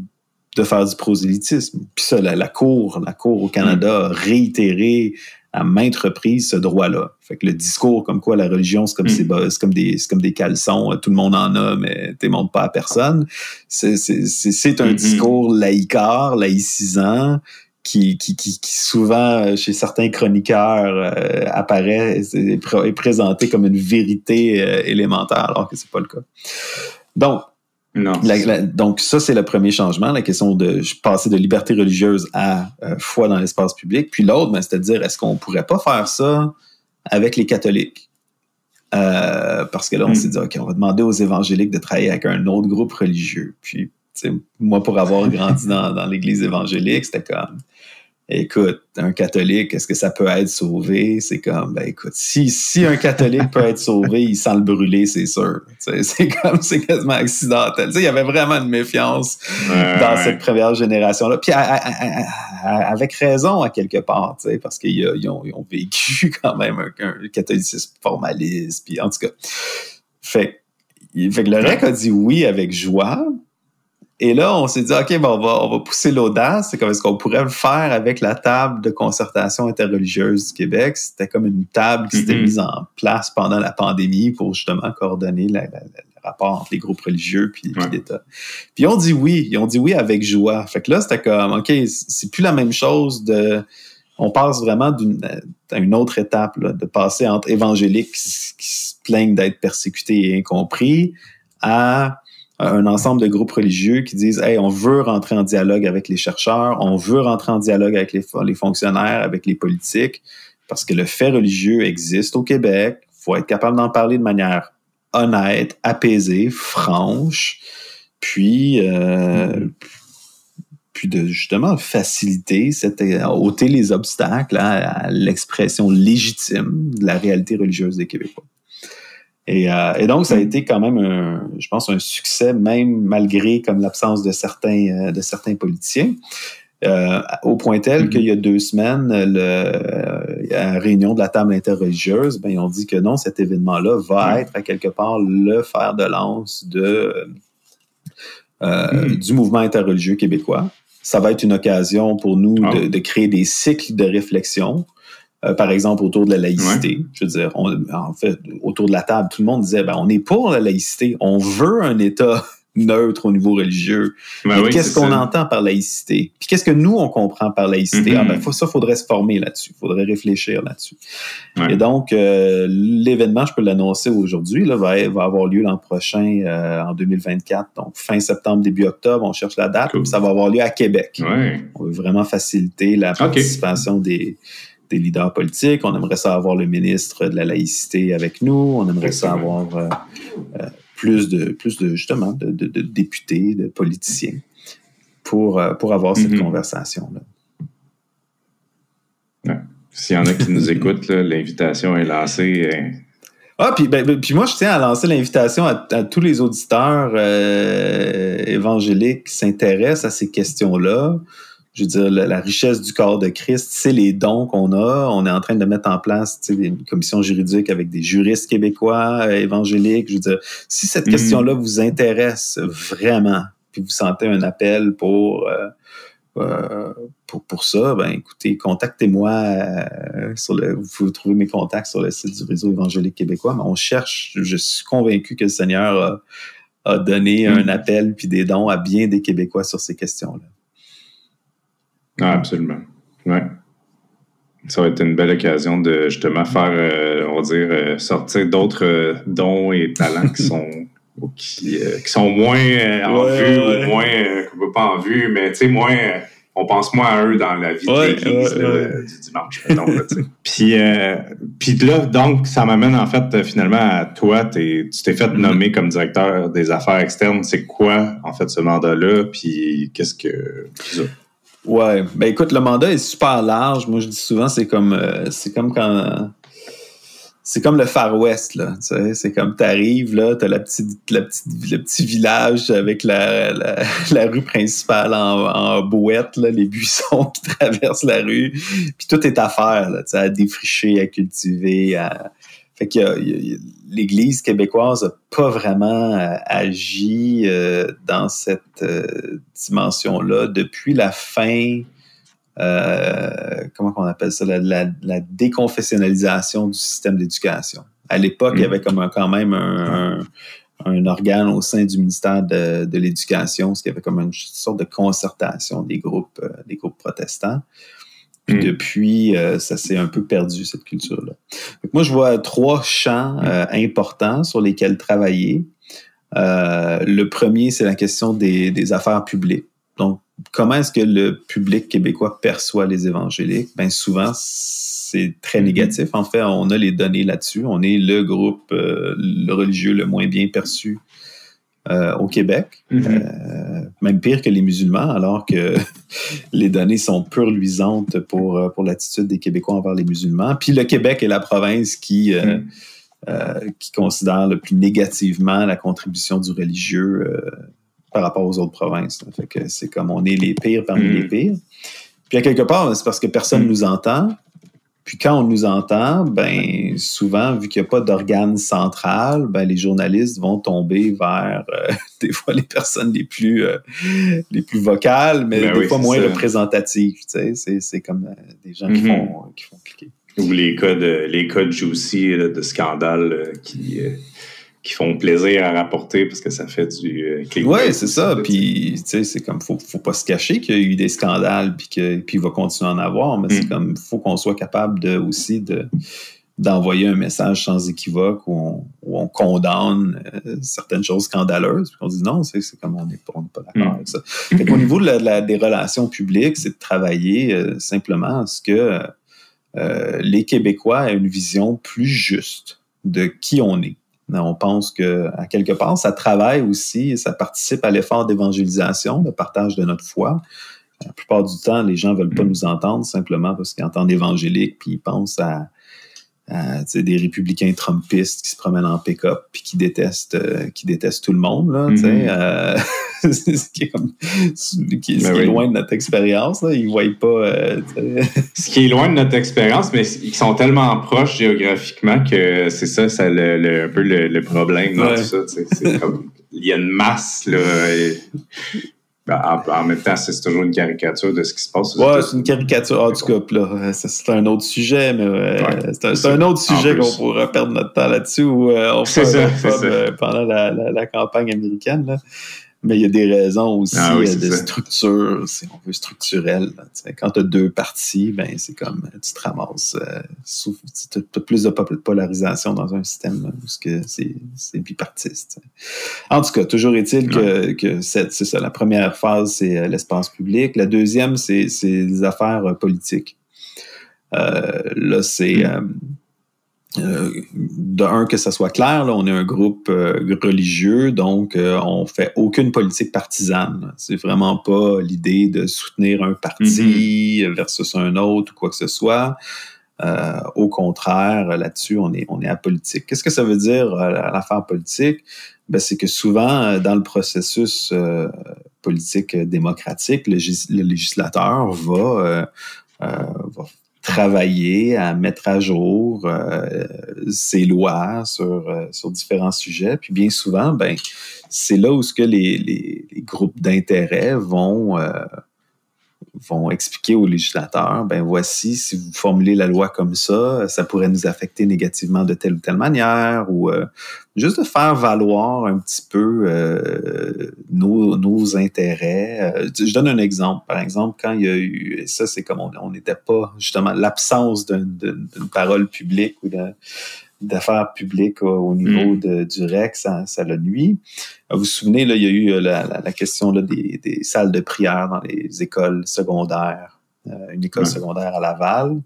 de faire du prosélytisme. Puis ça, la, la Cour, la Cour au Canada a réitéré à maintes reprises ce droit-là. Fait que le discours comme quoi la religion, c'est comme, Mm. c'est comme, des, c'est comme des caleçons, euh, tout le monde en a, mais tu montres pas à personne. C'est, un Mhm. discours laïcard, laïcisant, qui, qui, qui, souvent, chez certains chroniqueurs, apparaît et est présenté comme une vérité élémentaire, alors que c'est pas le cas. Donc, non. donc, ça, c'est le premier changement, la question de passer de liberté religieuse à euh, foi dans l'espace public. Puis l'autre, ben, c'est-à-dire, est-ce qu'on pourrait pas faire ça avec les catholiques? Euh, parce que là, on hmm. s'est dit, OK, on va demander aux évangéliques de travailler avec un autre groupe religieux. Puis, moi, pour avoir grandi dans, dans l'Église évangélique, c'était comme, écoute, un catholique, est-ce que ça peut être sauvé? C'est comme, ben écoute, si, si un catholique peut être sauvé, il sent le brûler, c'est sûr. C'est comme, c'est quasiment accidentel. il y avait vraiment une méfiance dans cette première génération-là. Puis avec raison, à quelque part, parce qu'ils ont, ils ont, vécu quand même un, catholicisme formaliste. Puis en tout cas, fait, fait que le REC a dit oui avec joie, et là, on s'est dit, OK, bon, on, va, on va pousser l'audace. C'est comme est-ce qu'on pourrait le faire avec la table de concertation interreligieuse du Québec? C'était comme une table qui s'était mm-hmm. mise en place pendant la pandémie pour justement coordonner le rapport entre les groupes religieux puis, l'État. Puis on dit oui, ils ont dit oui avec joie. Fait que là, c'était comme, OK, c'est plus la même chose de... On passe vraiment d'une à une autre étape, de passer entre évangéliques qui, qui se plaignent d'être persécutés et incompris à un ensemble de groupes religieux qui disent Hey, on veut rentrer en dialogue avec les chercheurs, on veut rentrer en dialogue avec les, les fonctionnaires, avec les politiques, parce que le fait religieux existe au Québec. Il faut être capable d'en parler de manière honnête, apaisée, franche, puis, euh, puis de justement faciliter, cette, ôter les obstacles à l'expression légitime de la réalité religieuse des Québécois. Euh, et, donc, ça a été quand même, un, je pense, un succès, même malgré comme l'absence de certains, euh, de certains politiciens. Euh, au point tel mm-hmm. qu'il y a deux semaines, le, la réunion de la table interreligieuse, ben, ils ont dit que non, cet événement-là va être à quelque part le fer de lance de, mm. du mouvement interreligieux québécois. Ça va être une occasion pour nous ah. de, de, créer des cycles de réflexion euh, par exemple, autour de la laïcité. Je veux dire, en fait, autour de la table, tout le monde disait, ben, on est pour la laïcité. On veut un État neutre au niveau religieux. Ben qu'est-ce qu'on entend par laïcité? Puis qu'est-ce que nous, on comprend par laïcité? Mm-hmm. Ah ben, ça, faudrait se former là-dessus. Faudrait réfléchir là-dessus. Et donc, euh, l'événement, je peux l'annoncer aujourd'hui, là, va, va avoir lieu l'an prochain, euh, en 2024. Donc, fin septembre, début octobre, on cherche la date. Ça va avoir lieu à Québec. On veut vraiment faciliter la participation des des leaders politiques. On aimerait ça avoir le ministre de la laïcité avec nous. On aimerait ça avoir euh, euh, plus de plus de justement de, députés, de politiciens pour, euh, pour avoir cette mm-hmm. conversation-là. S'il y en a qui nous écoutent, l'invitation est lancée. Ah, puis, ben, ben, puis moi, je tiens à lancer l'invitation à, tous les auditeurs évangéliques qui s'intéressent à ces questions-là je veux dire, la, richesse du corps de Christ, c'est les dons qu'on a. On est en train de mettre en place une commission juridique avec des juristes québécois, euh, évangéliques. Je veux dire, si cette mm. question-là vous intéresse vraiment, puis vous sentez un appel pour, euh, euh, pour, pour, ça, ben écoutez, contactez-moi sur le. Vous pouvez trouver mes contacts sur le site du réseau évangélique québécois. Mais on cherche. Je suis convaincu que le Seigneur a, donné mm. un appel puis des dons à bien des Québécois sur ces questions-là. Ah, absolument. Ouais. Ça va être une belle occasion de justement faire, euh, on va dire, euh, sortir d'autres euh, dons et talents qui sont qui, sont moins en vue ou moins pas en vue, mais tu sais, moins on pense moins à eux dans la vie de l'Église du dimanche. puis, puis là, donc, ça m'amène en fait finalement à toi. tu t'es fait mm-hmm. nommer comme directeur des affaires externes. C'est quoi en fait ce mandat-là? Puis qu'est-ce que. Ouais, ben écoute, le mandat est super large. Moi, je dis souvent, c'est comme, euh, c'est comme quand, c'est comme le Far West là. Tu sais, c'est comme t'arrives là, t'as la petite, la petite, le petit village avec la, la, rue principale en, en bouette là, les buissons qui traversent la rue, puis tout est à faire là, tu sais, à défricher, à cultiver, à fait que l'Église québécoise n'a pas vraiment euh, agi euh, dans cette euh, dimension-là depuis la fin, comment on appelle ça, la, déconfessionnalisation du système d'éducation. À l'époque, il y mm. avait comme quand même un, un organe au sein du ministère de, de l'Éducation, ce qui avait comme une sorte de concertation des groupes, euh, des groupes protestants. Puis Mm. depuis, euh, ça s'est un peu perdu, cette culture-là. Moi, je vois trois champs euh, importants sur lesquels travailler. Euh, le premier, c'est la question des, des affaires publiques. Donc, comment est-ce que le public québécois perçoit les évangéliques? Bien, souvent, c'est très Mhm. négatif. En fait, on a les données là-dessus. On est le groupe religieux le moins bien perçu euh, au Québec. Mhm. Euh, même pire que les musulmans, alors que les données sont peu luisantes pour, euh, pour l'attitude des Québécois envers les musulmans. Puis le Québec est la province qui, euh, Mhm. qui considère le plus négativement la contribution du religieux par rapport aux autres provinces. là. Fait que c'est comme on est les pires parmi Mhm. les pires. Puis à quelque part, c'est parce que personne Mhm. nous entend. Puis quand on nous entend, ben souvent, vu qu'il n'y a pas d'organe central, ben les journalistes vont tomber vers euh, des fois les personnes les plus euh, les plus vocales, mais Ben des oui, fois moins ça. représentatives. Tu sais, c'est, c'est comme euh, des gens qui, Mhm. font, qui font cliquer. Ou les cas de, les cas de juicy, là, de scandale qui, qui font plaisir à rapporter parce que ça fait du euh. Oui, c'est ça. Puis, tu sais, c'est comme, faut, faut pas se cacher qu'il y a eu des scandales, puis que, puis va continuer à en avoir, mais c'est Mm. comme, faut qu'on soit capable de, aussi de, d'envoyer un message sans équivoque où on, où on condamne euh, certaines choses scandaleuses, puis qu'on dit non, c'est, comme on n'est pas, d'accord Mm. avec ça. Fait qu'au niveau de la, de la- des relations publiques, c'est de travailler euh, simplement à ce que euh, les Québécois aient une vision plus juste de qui on est. Mais on pense que, à quelque part, ça travaille aussi et ça participe à l'effort d'évangélisation, de partage de notre foi. La plupart du temps, les gens veulent pas Mm. nous entendre simplement parce qu'ils entendent évangélique puis ils pensent à, des républicains trumpistes qui se promènent en pick-up puis qui détestent, euh, qui détestent tout le monde. Là, Mhm. euh, ce qui est, comme, qui est- ce Ben est loin de notre expérience. là. Ils ne voient pas. euh. Ce qui est loin de notre expérience, mais ils sont tellement proches géographiquement que c'est ça, c'est le, le- un peu le, le problème dans Ouais. tout ça. C'est comme, il y a une masse, là. et- ben, en, en même temps, c'est toujours une caricature de ce qui se passe. Ouais, c'est une caricature. En tout cas, puis là, euh, ça, c'est un autre sujet, mais euh, Ouais, c'est un, ça. autre sujet qu'on pourra perdre notre temps là-dessus euh, on ça, pub, ça. euh, pendant la, la- la campagne américaine. là. Mais il y a des raisons aussi Ah oui, euh, c'est de ça. structure, si on veut, structurelle. là, tu sais. Quand tu as deux partis, ben, c'est comme euh, tu te ramasses. Euh, tu as plus de polarisation dans un système là, où ce que c'est bipartiste. En tout cas, toujours est-il que, que c'est ça. La première phase, c'est euh, l'espace public. La deuxième, c'est c'est les affaires politiques. Euh, là, c'est. euh, euh, de un, que ça soit clair, là, on est un groupe euh, religieux, donc euh, on fait aucune politique partisane. C'est vraiment pas l'idée de soutenir un parti versus un autre ou quoi que ce soit. Euh, au contraire, là-dessus, on est, on est apolitique. Qu'est-ce que ça veut dire, l'affaire politique? Ben, c'est que souvent, dans le processus politique démocratique, le, le législateur va, va travailler à mettre à jour euh, ses lois sur, euh, sur différents sujets. Puis bien souvent, ben, c'est là où ce que les, les, les groupes d'intérêt vont, euh, vont expliquer aux législateurs, ben voici, si vous formulez la loi comme ça, ça pourrait nous affecter négativement de telle ou telle manière, ou euh, juste de faire valoir un petit peu euh, nos, nos intérêts. Euh, je donne un exemple. Par exemple, quand il y a eu, et ça c'est comme on n'était pas, justement, l'absence d'un- d'une d'une parole publique ou d'un- d'affaires publiques au, au niveau Mm. de, du REC, ça, ça l'a nuit. Vous vous souvenez, là, il y a eu euh, la, la, la question là, des, des salles de prière dans les écoles secondaires, euh, une école secondaire à Laval.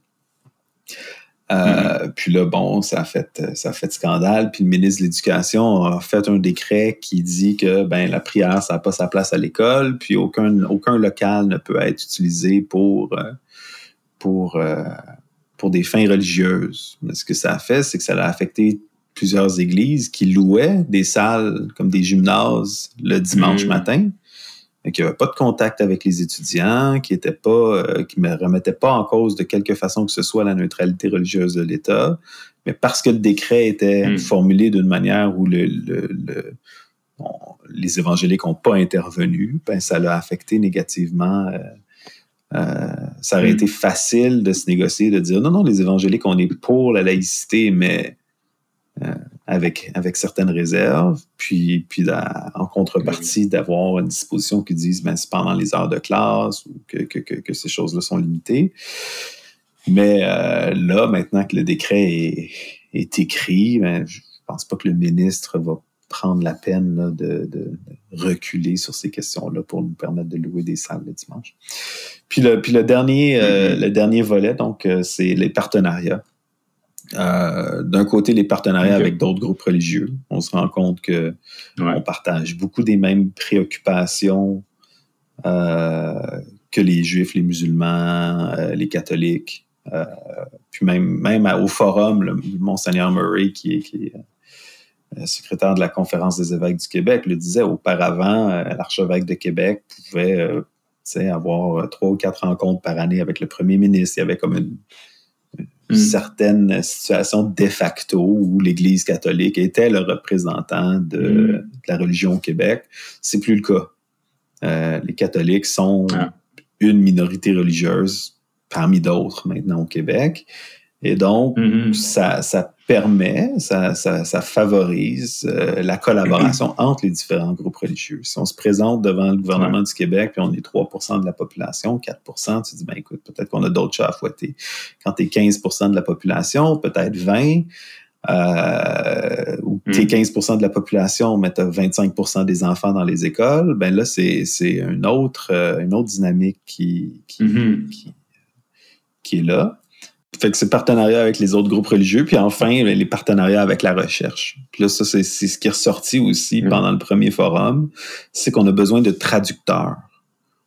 Euh, Puis là, bon, ça a, fait, ça a fait scandale. Puis le ministre de l'Éducation a fait un décret qui dit que ben, la prière, ça n'a pas sa place à l'école, puis aucun, aucun local ne peut être utilisé pour, euh, pour, euh, pour des fins religieuses. Mais ce que ça a fait, c'est que ça a affecté plusieurs églises qui louaient des salles comme des gymnases le dimanche Mm. matin, mais qui n'avaient pas de contact avec les étudiants, qui étaient pas, euh, qui ne remettaient pas en cause de quelque façon que ce soit la neutralité religieuse de l'État, mais parce que le décret était Mm. formulé d'une manière où le, le- le- bon, les évangéliques n'ont pas intervenu, ben, ça l'a affecté négativement. euh, euh, ça aurait Mm. été facile de se négocier, de dire non, non, les évangéliques, on est pour la laïcité, mais euh, avec, avec certaines réserves, puis, puis en contrepartie d'avoir une disposition qui dise ben, c'est pendant les heures de classe ou que, que, que, ces choses-là sont limitées. Mais euh, là, maintenant que le décret est, est écrit, ben, je pense pas que le ministre va prendre la peine de, de, reculer sur ces questions-là pour nous permettre de louer des salles le dimanche. Puis le, puis le, dernier, euh, mm-hmm. le dernier volet, donc, euh, c'est les partenariats. Euh, d'un côté, les partenariats avec d'autres groupes religieux. On se rend compte que on partage beaucoup des mêmes préoccupations que les juifs, les musulmans, les catholiques. puis même, même au forum, le Monseigneur Murray, qui est, qui est secrétaire de la Conférence des évêques du Québec, le disait auparavant, l'archevêque de Québec pouvait avoir trois ou quatre rencontres par année avec le premier ministre. Il y avait comme une une hmm. certaine situation de facto où l'Église catholique était le représentant de, hmm. la religion au Québec. C'est plus le cas. Euh, les catholiques sont ah. une minorité religieuse parmi d'autres maintenant au Québec. Et donc, mm-hmm. ça, ça permet, ça, ça, ça favorise euh, la collaboration entre les différents groupes religieux. Si on se présente devant le gouvernement du Québec, puis on est 3% de la population, 4% tu dis, ben écoute, peut-être qu'on a d'autres chats à fouetter. Quand tu es 15 de la population, peut-être 20, euh, ou tu es 15 de la population, mais tu as 25 des enfants dans les écoles, ben là, c'est une autre, euh, une autre dynamique qui, qui, mm-hmm. qui, qui est là. Fait que c'est partenariat avec les autres groupes religieux. Puis enfin, les partenariats avec la recherche. Puis là, ça, c'est ce qui est ressorti aussi mm. pendant le premier forum. C'est qu'on a besoin de traducteurs.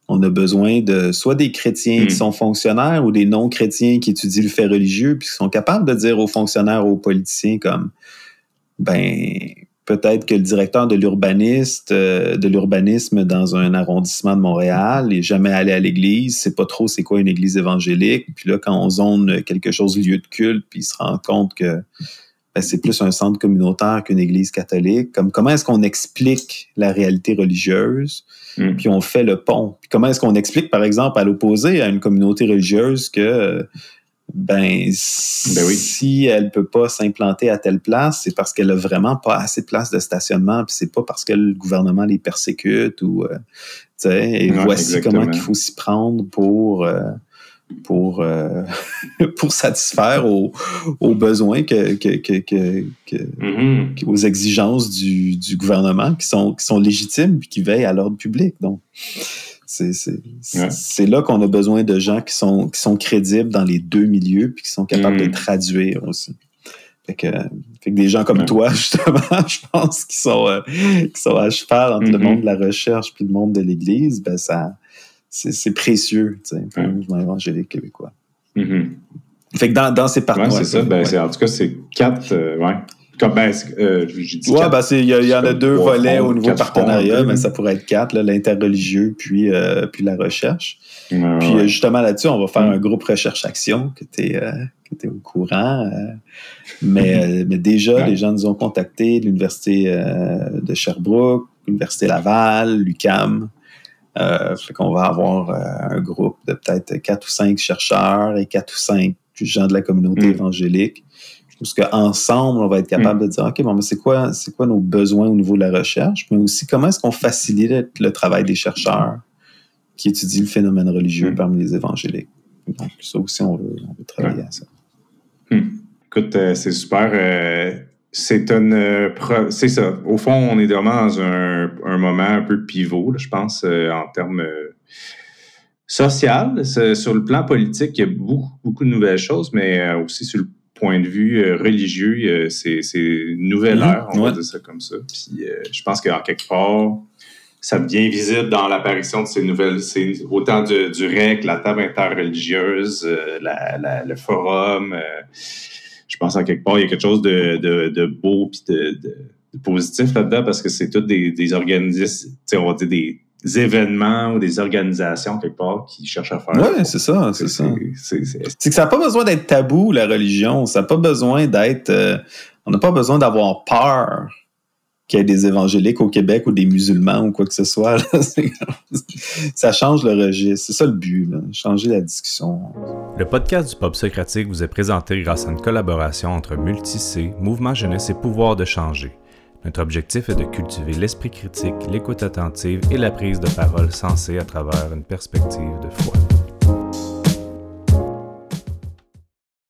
On a besoin de soit des chrétiens qui mm. sont fonctionnaires ou des non-chrétiens qui étudient le fait religieux puis qui sont capables de dire aux fonctionnaires, aux politiciens comme, ben, peut-être que le directeur de l'urbaniste, euh, de l'urbanisme dans un arrondissement de Montréal n'est jamais allé à l'église, sait pas trop c'est quoi une église évangélique. Puis là, quand on zone quelque chose lieu de culte, puis il se rend compte que ben, c'est plus un centre communautaire qu'une église catholique. Comme comment est-ce qu'on explique la réalité religieuse, hmm. puis on fait le pont. Puis comment est-ce qu'on explique, par exemple, à l'opposé à une communauté religieuse que ben, ben si elle peut pas s'implanter à telle place, c'est parce qu'elle a vraiment pas assez de place de stationnement, puis c'est pas parce que le gouvernement les persécute ou euh, tu sais, et voici comment il faut s'y prendre pour euh, pour euh, pour satisfaire aux, aux besoins que, que, que, mm-hmm. aux exigences du, du gouvernement qui sont qui sont légitimes puis qui veillent à l'ordre public. Donc c'est là qu'on a besoin de gens qui sont, qui sont crédibles dans les deux milieux puis qui sont capables de mm. traduire aussi. Fait que, fait que des gens comme toi, justement, je pense, qui sont, euh, qui sont à cheval entre le mm-hmm. monde de la recherche puis le monde de l'Église, ben ça, c'est précieux, tu sais, pour le mouvement évangélique québécois. Mm-hmm. Fait que dans, dans ces partenaires. c'est ça. Ben, En tout cas, c'est quatre. Euh, ouais. Comme, ben, euh, ben, il y, en a deux volets au niveau partenariat, mais ça pourrait être quatre, l'interreligieux puis, euh, puis la recherche. puis euh, justement là-dessus, on va faire mm. un groupe recherche-action que tu es, au courant. mais, mais déjà, les gens nous ont contactés, l'Université de Sherbrooke, l'Université Laval, l'UCAM. fait qu'on va avoir un groupe de peut-être quatre ou cinq chercheurs et quatre ou cinq gens de la communauté mm. évangélique parce qu'ensemble, on va être capable hmm. de dire, OK, bon, mais c'est quoi, c'est quoi nos besoins au niveau de la recherche, mais aussi comment est-ce qu'on facilite le travail des chercheurs qui étudient le phénomène religieux hmm. parmi les évangéliques? Donc, ça aussi, on veut, travailler à ça. Hmm. Écoute, euh, c'est super. Euh, c'est une. Euh, c'est ça. Au fond, on est vraiment dans un, moment un peu pivot, je pense, en termes social. Sur le plan politique, il y a beaucoup, beaucoup de nouvelles choses, mais aussi sur le point de vue euh, religieux, c'est une nouvelle mhm. ère, on va dire ça comme ça. Puis euh, je pense qu'en quelque part, ça devient visible dans l'apparition de ces nouvelles, c'est autant du, du REC, la table interreligieuse, euh, la, le forum. je pense en quelque part, il y a quelque chose de, de, beau et de, positif là-dedans parce que c'est tous des, des organismes, on va dire des événements ou des organisations quelque part qui cherchent à faire. Oui, c'est ça, c'est ça. C'est que ça n'a pas besoin d'être tabou, la religion. Ça n'a pas besoin d'être. Euh, on n'a pas besoin d'avoir peur qu'il y ait des évangéliques au Québec ou des musulmans ou quoi que ce soit. ça change le registre. C'est ça le but, changer la discussion. Le podcast du Pop Socratique vous est présenté grâce à une collaboration entre Multicé, Mouvement Jeunesse et Pouvoir de changer. Notre objectif est de cultiver l'esprit critique, l'écoute attentive et la prise de parole sensée à travers une perspective de foi.